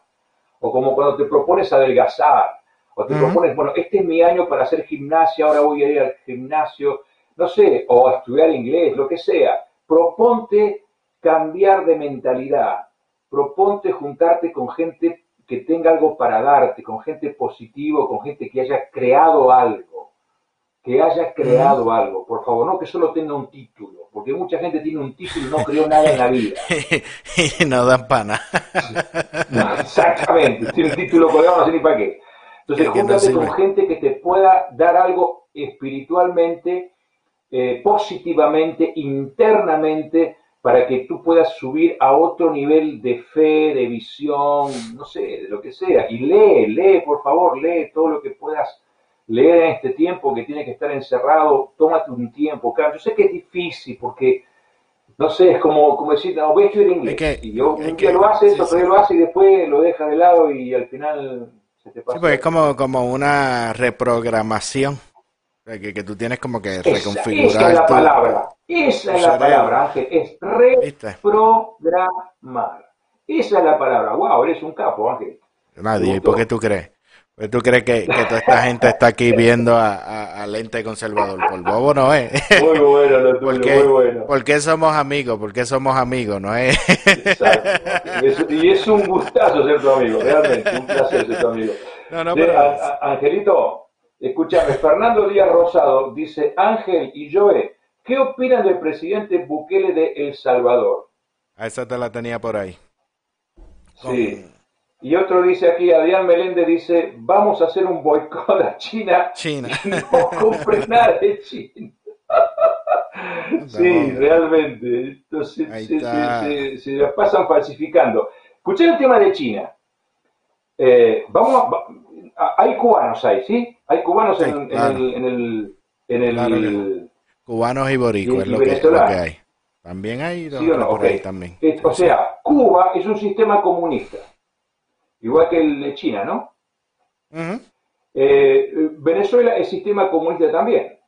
o como cuando te propones a adelgazar, o te propones, bueno, este es mi año para hacer gimnasia, ahora voy a ir al gimnasio, no sé, o a estudiar inglés, lo que sea. Proponte cambiar de mentalidad, proponte juntarte con gente que tenga algo para darte, con gente positiva, con gente que haya creado algo que haya creado algo, por favor, no que solo tenga un título, porque mucha gente tiene un título y no creó nada en la vida. *laughs* y no dan pana. exactamente, tiene un título colgado, no sé ni para qué. Entonces, júntate con gente que te pueda dar algo espiritualmente, eh, positivamente, internamente, para que tú puedas subir a otro nivel de fe, de visión, no sé, de lo que sea. Y lee, lee, por favor, lee todo lo que puedas leer en este tiempo que tiene que estar encerrado, tómate un tiempo. Claro, yo sé que es difícil porque, no sé, es como, como decir, no, voy a estudiar inglés. y yo, un día lo hace, eso, pero lo hace y después lo deja de lado y al final se te pasa. Sí, pues es como, como una reprogramación. Que, que tú tienes como que reconfigurar. Esa es la palabra, esa es la palabra, Ángel, es reprogramar. Esa es la palabra. Wow, eres un capo, Ángel. Nadie, ¿y por qué tú crees? Pues ¿Tú crees que, toda esta gente está aquí viendo a, Lente Conservador? Por bobo no es. Muy bueno lo tuyo, muy bueno. ¿Por qué somos amigos? ¿Por qué somos amigos? ¿No es? Exacto. Y es, un gustazo ser tu amigo, realmente, un placer ser tu amigo. No, no, pero... Angelito, escúchame, Fernando Díaz Rosado dice, Ángel y Joe, ¿qué opinan del presidente Bukele de El Salvador? A esa te la tenía por ahí. Sí. Y otro dice aquí, Adrián Meléndez dice, vamos a hacer un boicot a China. China. Y *laughs* no compres *laughs* nada de China. sí, realmente. Entonces se, se- se- se la pasan falsificando. Escuché el tema de China. Eh, vamos a- hay cubanos ahí, ¿sí? Hay cubanos Sí, en, en claro. el, en el, en el- Claro que Cubanos y boricuas es lo que, lo venezolanos. que hay. También hay ¿Sí no? por Ok. ahí también. O sea, Cuba es un sistema comunista, igual que el de China, ¿no? Eh, Venezuela es sistema comunista también,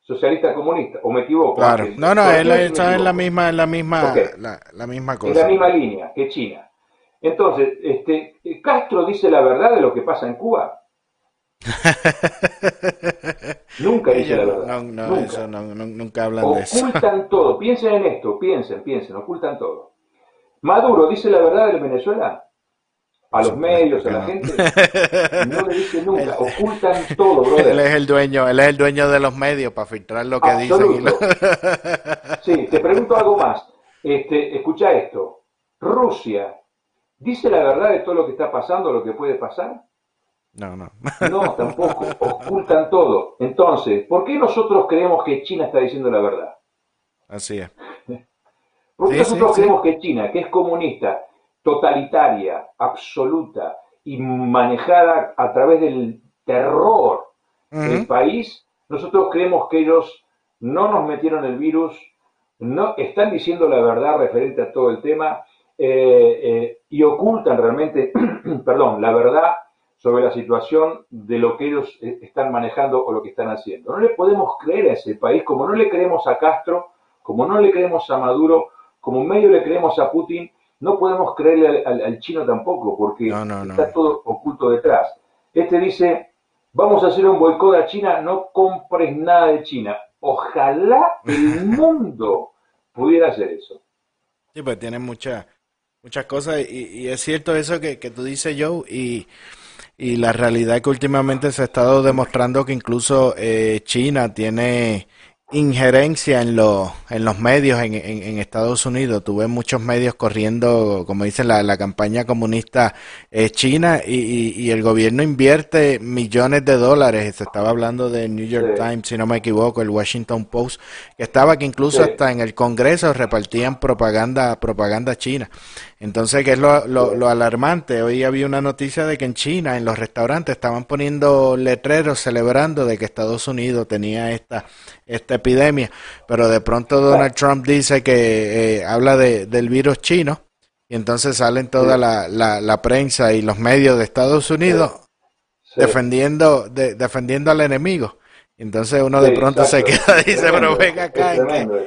socialista comunista, o me equivoco. Claro. No, no, él está en la misma, en la misma, la, la misma cosa. la misma línea que China. Entonces, este, Castro dice la verdad de lo que pasa en Cuba. *laughs* Nunca dice la verdad. no, no, Nunca. eso no, no- nunca hablan de eso. Ocultan todo. Piensen en esto, piensen, piensen, ocultan todo. Maduro dice la verdad de Venezuela. A los medios, a la gente. *laughs* No le dice nunca. Ocultan todo, Él brother. es el dueño, él es el dueño de los medios para filtrar lo que dicen lo... Absoluto. *laughs* Sí, te pregunto algo más. Este, escucha esto. Rusia, ¿dice la verdad de todo lo que está pasando, lo que puede pasar? No, no. No, *laughs* tampoco. Ocultan todo. Entonces, ¿por qué nosotros creemos que China está diciendo la verdad? Así es. ¿Por qué Sí, nosotros sí, sí. creemos que China, que es comunista, totalitaria, absoluta y manejada a través del terror del Ujú. país, nosotros creemos que ellos no nos metieron el virus, no están diciendo la verdad referente a todo el tema eh, eh, y ocultan realmente, *clears throat* perdón, la verdad sobre la situación de lo que ellos eh, están manejando o lo que están haciendo. No le podemos creer a ese país como no le creemos a Castro, como no le creemos a Maduro, como medio le creemos a Putin, no podemos creerle al, al- al chino tampoco, porque No, no, no. está todo oculto detrás. Este dice, vamos a hacer un boicot a China, no compres nada de China. Ojalá el *laughs* mundo pudiera hacer eso. Sí, pues tiene muchas muchas cosas y, y es cierto eso que, que tú dices, Joe, y, y la realidad que últimamente se ha estado demostrando que incluso eh, China tiene injerencia en los, en los medios en, en, en Estados Unidos. Tú ves muchos medios corriendo, como dicen, la, la campaña comunista eh, china y, y, y el gobierno invierte millones de dólares. Se estaba hablando de New York Sí. Times, si no me equivoco, el Washington Post, que estaba que incluso Sí. hasta en el Congreso repartían propaganda, propaganda china. Entonces, ¿qué es lo, lo, lo alarmante? Hoy había una noticia de que en China, en los restaurantes, estaban poniendo letreros celebrando de que Estados Unidos tenía esta, esta epidemia, pero de pronto Donald Trump dice que eh, habla de, del virus chino y entonces salen toda Sí. la, la, la prensa y los medios de Estados Unidos Sí. defendiendo, de- defendiendo al enemigo. Entonces uno de pronto se queda y *laughs* dice, Tremendo, pero ven acá, ¿en qué, tremendo. en,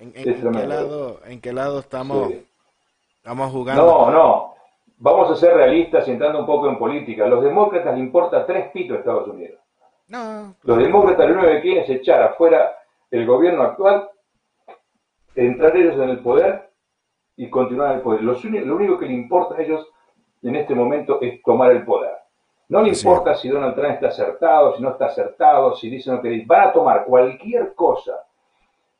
en- Es en qué tremendo. lado, en qué lado estamos, estamos jugando? No, no. Vamos a ser realistas entrando un poco en política. A los demócratas les importa tres pitos a Estados Unidos. No, Los demócratas lo único que quieren es echar afuera el gobierno actual, entrar ellos en el poder y continuar en el poder. Los lo único que le importa a ellos en este momento es tomar el poder. No le importa si Donald Trump está acertado, si no está acertado, si dicen lo que dicen. Van a tomar cualquier cosa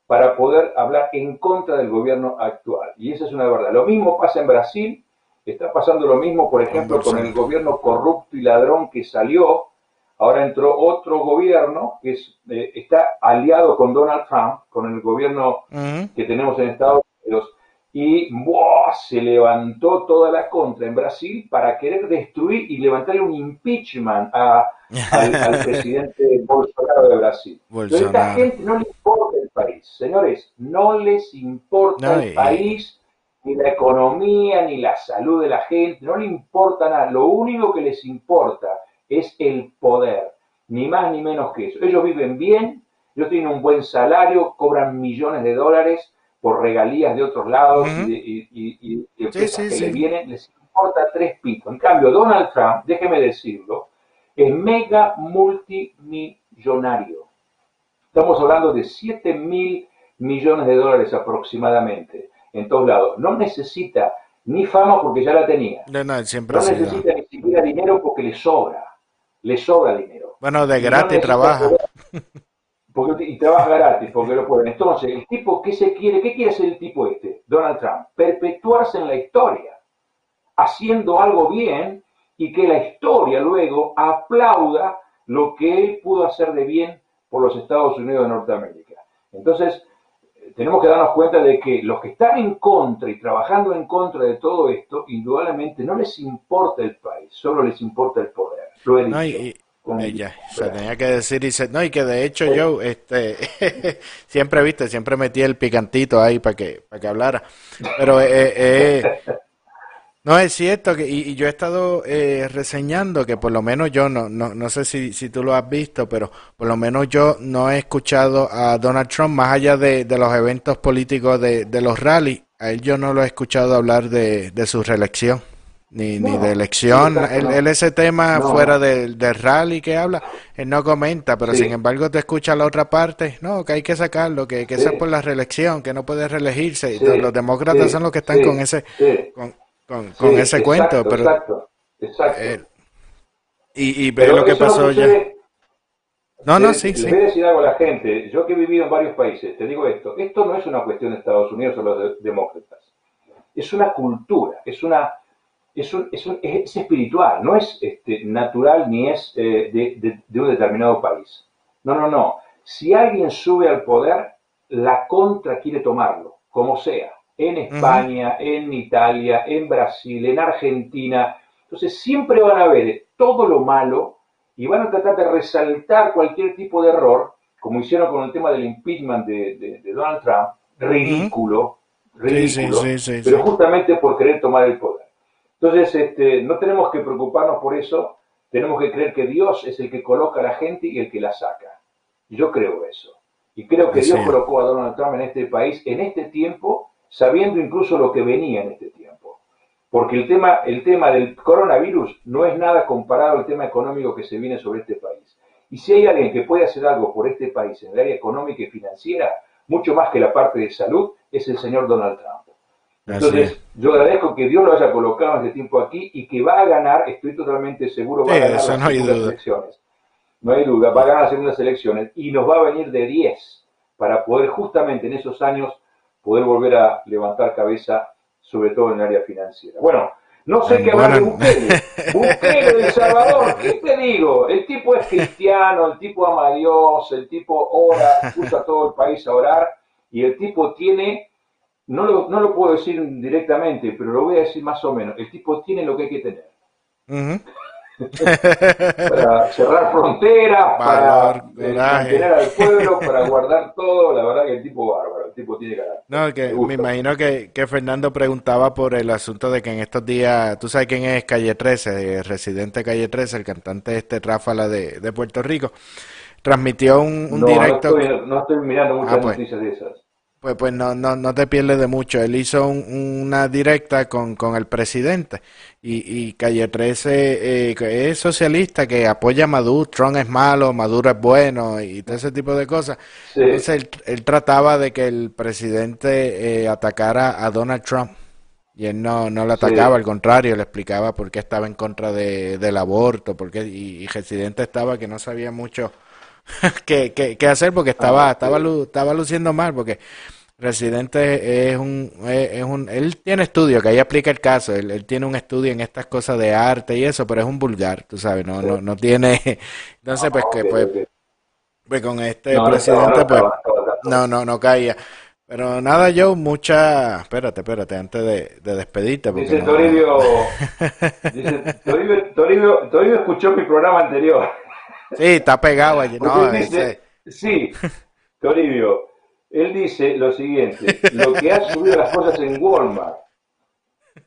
para poder hablar en contra del gobierno actual. Y esa es una verdad. Lo mismo pasa en Brasil, está pasando lo mismo, por ejemplo, con el gobierno corrupto y ladrón que salió. Ahora entró otro gobierno que es, eh, está aliado con Donald Trump, con el gobierno que tenemos en Estados Unidos, y ¡buah! se levantó toda la contra en Brasil para querer destruir y levantarle un impeachment a- *laughs* al, al presidente Bolsonaro de Brasil. Pero a esta Bolsonaro. gente no le importa el país, señores, no les importa No, el país, ni la economía, ni la salud de la gente, no le importa nada. Lo único que les importa es el poder, ni más ni menos que eso. Ellos viven bien, ellos tienen un buen salario, cobran millones de dólares por regalías de otros lados y, de, y- y- y de Sí, empresas sí, que sí. les vienen, les importa tres pitos. En cambio, Donald Trump, déjeme decirlo, es mega multimillonario. Estamos hablando de 7 mil millones de dólares aproximadamente en todos lados. No necesita ni fama porque ya la tenía. No, no, siempre necesita ni siquiera dinero porque le sobra. Le sobra dinero. Bueno, de no gratis trabaja. poder- *laughs* porque, y trabaja gratis porque lo pueden. Entonces, el tipo, ¿qué se quiere? ¿Qué quiere hacer el tipo este? Donald Trump. Perpetuarse en la historia. haciendo algo bien y que la historia luego aplauda lo que él pudo hacer de bien por los Estados Unidos de Norteamérica. Entonces, tenemos que darnos cuenta de que los que están en contra y trabajando en contra de todo esto, indudablemente no les importa el país, solo les importa el poder. Lo he dicho. Ella, se tenía que decir y no y que de hecho yo este *laughs* siempre viste siempre metí el picantito ahí para que para que hablara pero eh, eh, no es cierto que y, yo he estado eh, reseñando que por lo menos yo no no, no sé si, si tú lo has visto pero por lo menos yo no he escuchado a Donald Trump más allá de, de los eventos políticos de, de los rallies. A él yo no lo he escuchado hablar de, de su reelección ni, ni de elección. él, ese tema fuera del, rally que habla, él no comenta, pero sin embargo te escucha la otra parte, no, que hay que sacarlo, que, que es por la reelección, que no puede reelegirse. Los, demócratas son los que están con ese con, con, ese cuento, pero exacto, exacto. y, y ve lo que pasó ya. No, no, sí, sí. Voy a decir algo a la gente. Yo que he vivido en varios países, te digo esto. Esto no es una cuestión de Estados Unidos o los demócratas. Es una cultura, es una es, es, espiritual, no es este, natural ni es eh, de, un determinado país. No, no, no. Si alguien sube al poder, la contra quiere tomarlo, como sea. En España, en Italia, en Brasil, en Argentina. Entonces siempre van a ver todo lo malo y van a tratar de resaltar cualquier tipo de error, como hicieron con el tema del impeachment de, Donald Trump, ridículo, ridículo, pero justamente por querer tomar el poder. Entonces, este, no tenemos que preocuparnos por eso, tenemos que creer que Dios es el que coloca a la gente y el que la saca. Yo creo eso. Y creo que Dios colocó a Donald Trump en este país en este tiempo, sabiendo incluso lo que venía en este tiempo. Porque el tema, el tema del coronavirus no es nada comparado al tema económico que se viene sobre este país. Y si hay alguien que puede hacer algo por este país en el área económica y financiera, mucho más que la parte de salud, es el señor Donald Trump. Entonces, yo agradezco que Dios lo haya colocado en este tiempo aquí y que va a ganar, estoy totalmente seguro, va a ganar las no elecciones. No hay duda, va a ganar las segundas elecciones y nos va a venir de 10 para poder justamente en esos años poder volver a levantar cabeza, sobre todo en el área financiera. Bueno, no sé qué hablar de Bukele. Bukele de El Salvador, ¿qué te digo? El tipo es cristiano, el tipo ama a Dios, el tipo ora, puso a todo el país a orar y el tipo tiene no lo, no lo puedo decir directamente, pero lo voy a decir más o menos. El tipo tiene lo que hay que tener. *laughs* para cerrar fronteras, para mantener al pueblo, para guardar todo. La verdad que el tipo bárbaro, el tipo tiene carácter. No, que me, imagino que, que, Fernando preguntaba por el asunto de que en estos días, tú sabes quién es Calle 13, el residente Calle 13, el cantante este Ráfala de, de Puerto Rico, transmitió un, un directo. No estoy, no estoy mirando muchas ah, pues. noticias de esas. Pues, pues no, no, no te pierdes de mucho. Él hizo una directa con, con el presidente. Y, y Calle 13 eh, es socialista que apoya a Maduro, Trump es malo, Maduro es bueno y todo ese tipo de cosas. Entonces él, trataba de que el presidente eh, atacara a Donald Trump. Y él no, no le atacaba, al contrario, le explicaba por qué estaba en contra de, del aborto, porque y, y Residente estaba que no sabía mucho *laughs* qué, qué, hacer porque estaba, estaba, estaba luciendo mal porque Residente es un, es un, él tiene estudio, que ahí aplica el caso, él, tiene un estudio en estas cosas de arte y eso, pero es un vulgar, tú sabes, no, no, no tiene, *laughs* entonces pues que pues, pues con este presidente pues no, no, no caía. Pero nada, yo mucha, espérate, espérate, antes de, de despedirte. Dice, Toribio, *laughs* dice Toribio, Toribio, Toribio escuchó mi programa anterior. Sí, está pegado allí. No, Sí, Toribio, él dice lo siguiente, lo que ha subido las cosas en Walmart.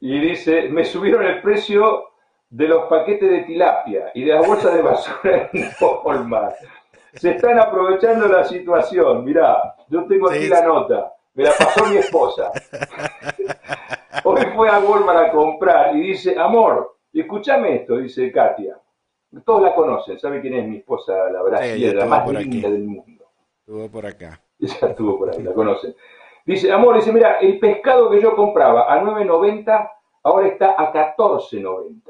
Y dice, me subieron el precio de los paquetes de tilapia y de las bolsas de basura en Walmart. Se están aprovechando la situación. Mirá, yo tengo aquí la nota. Me la pasó mi esposa. Hoy fue a Walmart a comprar y dice, amor, escúchame esto, dice Katia. Todos la conocen, ¿sabe quién es mi esposa, la brasileña, la más linda del mundo? Estuvo por acá. *laughs* Ya estuvo por ahí, la conocen. Dice, amor, dice, mira, el pescado que yo compraba a 9.90, ahora está a 14.90.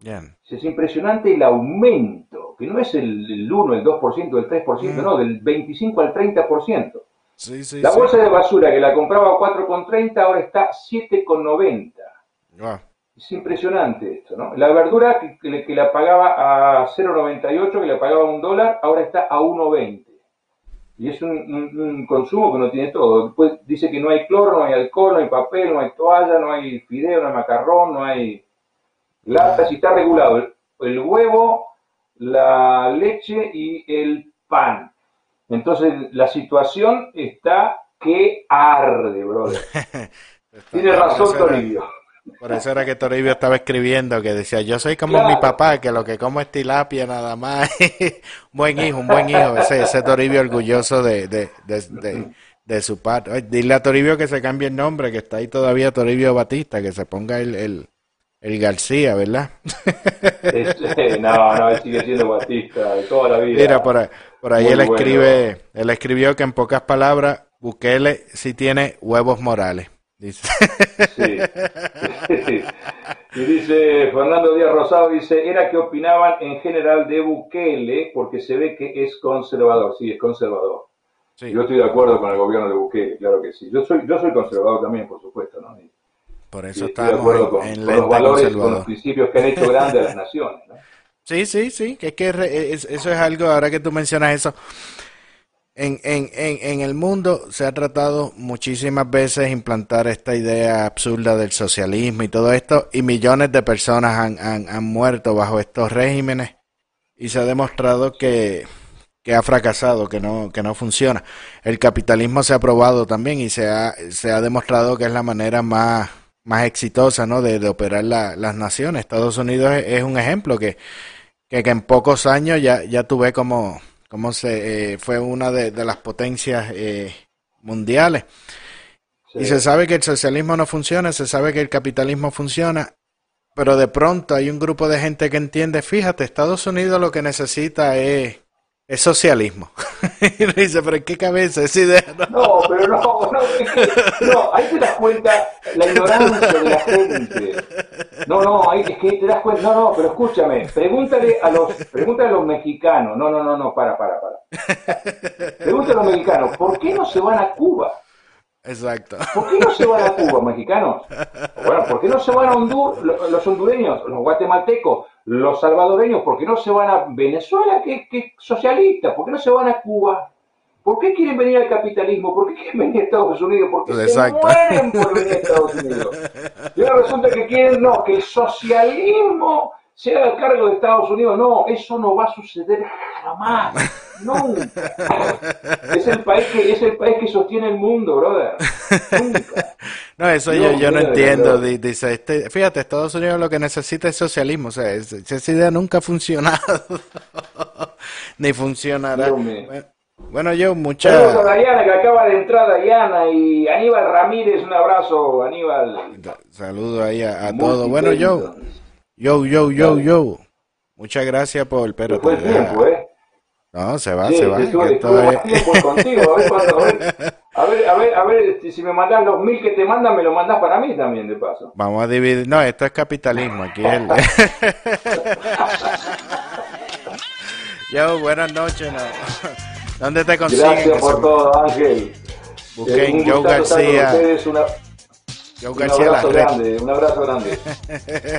Bien. Es impresionante el aumento, que no es el, 1, el 2%, el 3%, mm. no, del 25 al 30%. Sí, sí, la bolsa de basura que la compraba a 4,30 ahora está a 7,90. Es impresionante esto, ¿no? La verdura que, le, que la pagaba a 0,98, que le pagaba un dólar, ahora está a 1,20. Y es un, consumo que no tiene todo. Después dice que no hay cloro, no hay alcohol, no hay papel, no hay toalla, no hay fideo, no hay macarrón, no hay latas y está regulado el huevo, la leche y el pan. Entonces la situación está que arde, brother. *laughs* Tiene razón Toribio. Por eso era que Toribio estaba escribiendo que decía, yo soy como mi papá, que lo que como es tilapia nada más. *laughs* buen hijo, un buen hijo. Ese, ese Toribio orgulloso de, de, de, de, su padre. Dile a Toribio que se cambie el nombre, que está ahí todavía Toribio Batista, que se ponga el, el, el García, ¿verdad? no, no, él sigue siendo Batista de toda la vida. Mira, por, por ahí él escribe, él escribió que en pocas palabras, Bukele sí tiene huevos morales. Dice. Sí, *laughs* Y dice Fernando Díaz Rosado, dice, era que opinaban en general de Bukele porque se ve que es conservador. Sí, es conservador. Yo estoy de acuerdo con el gobierno de Bukele, claro que sí. Yo soy, yo soy conservador también, por supuesto, ¿no? Por eso estamos con, en, los valores, con los principios que han hecho grandes a las naciones. *laughs* Sí, sí, sí, que es que eso es algo, ahora que tú mencionas eso, en, en, en, en, el mundo se ha tratado muchísimas veces implantar esta idea absurda del socialismo y todo esto, y millones de personas han, han, han muerto bajo estos regímenes, y se ha demostrado que, que ha fracasado, que no, que no funciona. El capitalismo se ha probado también y se ha, se ha demostrado que es la manera más más exitosa ¿no? de, operar las naciones. Estados Unidos es, un ejemplo que, que, en pocos años ya, ya tuve como, como se, eh, fue una de, las potencias eh, mundiales. Y se sabe que el socialismo no funciona, se sabe que el capitalismo funciona, pero de pronto hay un grupo de gente que entiende, fíjate, Estados Unidos lo que necesita es es socialismo. *laughs* y me dice, pero ¿en qué cabeza esa idea? No, pero no, no, no, ahí te das cuenta la ignorancia de la gente. No, no, ahí es que te das cuenta, no, no, pero escúchame, pregúntale a los, pregúntale a los mexicanos, no, no, no, no, para, para, para. Pregúntale a los mexicanos, ¿por qué no se van a Cuba? Exacto. ¿Por qué no se van a Cuba, mexicanos? Bueno, ¿por qué no se van a Honduras, los hondureños, los guatemaltecos, los salvadoreños? ¿Por qué no se van a Venezuela, que es socialista? ¿Por qué no se van a Cuba? ¿Por qué quieren venir al capitalismo? ¿Por qué quieren venir a Estados Unidos? Porque se mueren por venir a Estados Unidos. Y ahora resulta que quieren, no, que el socialismo sea a cargo de Estados Unidos. No, eso no va a suceder jamás. Nunca. *laughs* Es el país que, es el país que sostiene el mundo, brother. Nunca. No, eso yo, yo no entiendo. Dice, este, fíjate, Estados Unidos lo que necesita es socialismo. O sea, esa idea nunca ha funcionado. *laughs* Ni funcionará. Bueno, yo muchas... Saludos a Diana, que acaba de entrar Diana, y Aníbal Ramírez, un abrazo, Aníbal. Saludos ahí a, todos. Bueno, yo, yo, yo, yo, yo. Muchas gracias por... Pero Después tiempo, ¿eh? No, se va, se va. Estuve, estuve contigo. A ver, a ver, a ver, si me mandas los mil que te mandan, me lo mandas para mí también, de paso. Vamos a dividir. No, esto es capitalismo. Aquí es. *laughs* Yo, buenas noches. ¿Dónde te consigues? Gracias por todo, Ángel. Busquen eh, Joe García. García un abrazo grande, un abrazo grande.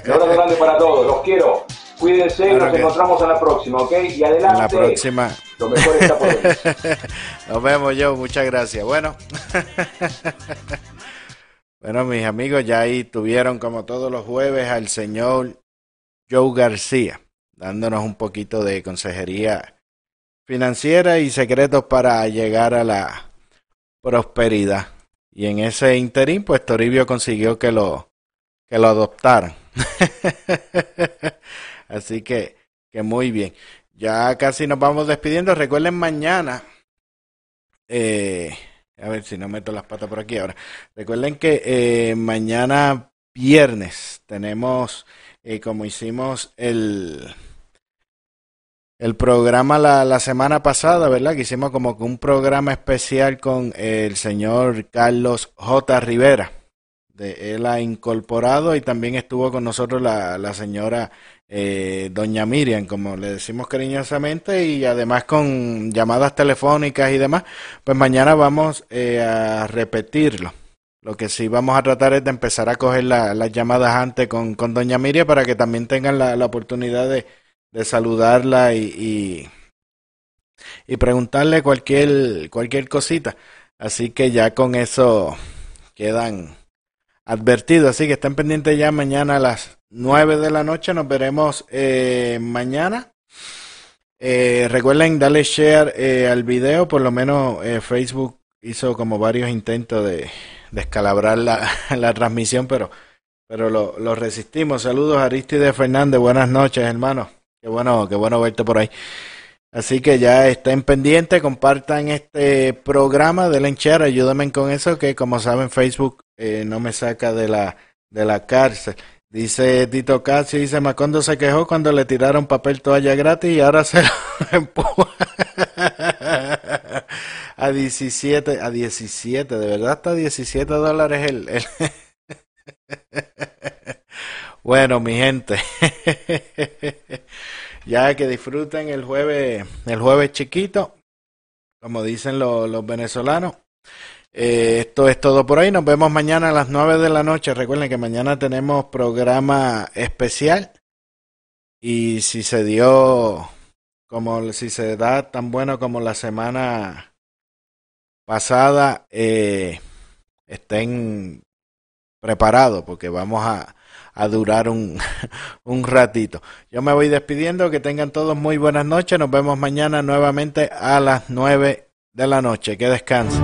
un abrazo grande para todos. Los quiero. Cuídense y nos encontramos en la próxima, ¿ok? Y adelante. la próxima. Lo mejor está por *laughs* Nos vemos, yo. Muchas gracias. Bueno. *laughs* bueno, mis amigos, ya ahí tuvieron como todos los jueves al señor Joe García, dándonos un poquito de consejería financiera y secretos para llegar a la prosperidad. Y en ese interín, pues Toribio consiguió que lo, que lo adoptaran. *laughs* Así que, que muy bien. Ya casi nos vamos despidiendo. Recuerden mañana. Eh, a ver si no meto las patas por aquí ahora. Recuerden que eh, mañana viernes tenemos, eh, como hicimos el, el programa la, la semana pasada, ¿verdad? Que hicimos como que un programa especial con el señor Carlos J. Rivera. De él ha incorporado y también estuvo con nosotros la, la señora eh, doña Miriam, como le decimos cariñosamente, y además con llamadas telefónicas y demás, pues mañana vamos eh, a repetirlo. Lo que sí vamos a tratar es de empezar a coger las llamadas antes con, con Doña Miriam para que también tengan la, la oportunidad de, de saludarla y, y, y, preguntarle cualquier, cualquier cosita. Así que ya con eso quedan advertidos. Así que estén pendientes ya mañana a las 9 de la noche. Nos veremos eh, mañana. Eh, recuerden darle share eh, al video. Por lo menos eh, Facebook hizo como varios intentos de descalabrar la, *laughs* la transmisión, pero, pero lo, lo resistimos. Saludos a Aristide Fernández, buenas noches, hermano. Qué bueno, qué bueno verte por ahí. Así que ya estén pendientes, compartan este programa de Lenchera, ayúdenme con eso, que como saben Facebook eh, no me saca de la, de la cárcel. Dice Tito Casi, dice Macondo se quejó cuando le tiraron papel toalla gratis y ahora se *laughs* lo empuja a 17, a 17, de verdad está 17 dólares el, el... *laughs* bueno, mi gente, *laughs* ya que disfruten el jueves, el jueves chiquito, como dicen los, los venezolanos. Eh, esto es todo por ahí. Nos vemos mañana a las 9 de la noche. Recuerden que mañana tenemos programa especial. Y si se dio, como si se da tan bueno como la semana pasada, eh, estén preparados porque vamos a, a durar un, *laughs* un ratito. Yo me voy despidiendo. Que tengan todos muy buenas noches. Nos vemos mañana nuevamente a las 9 de la noche. Que descansen.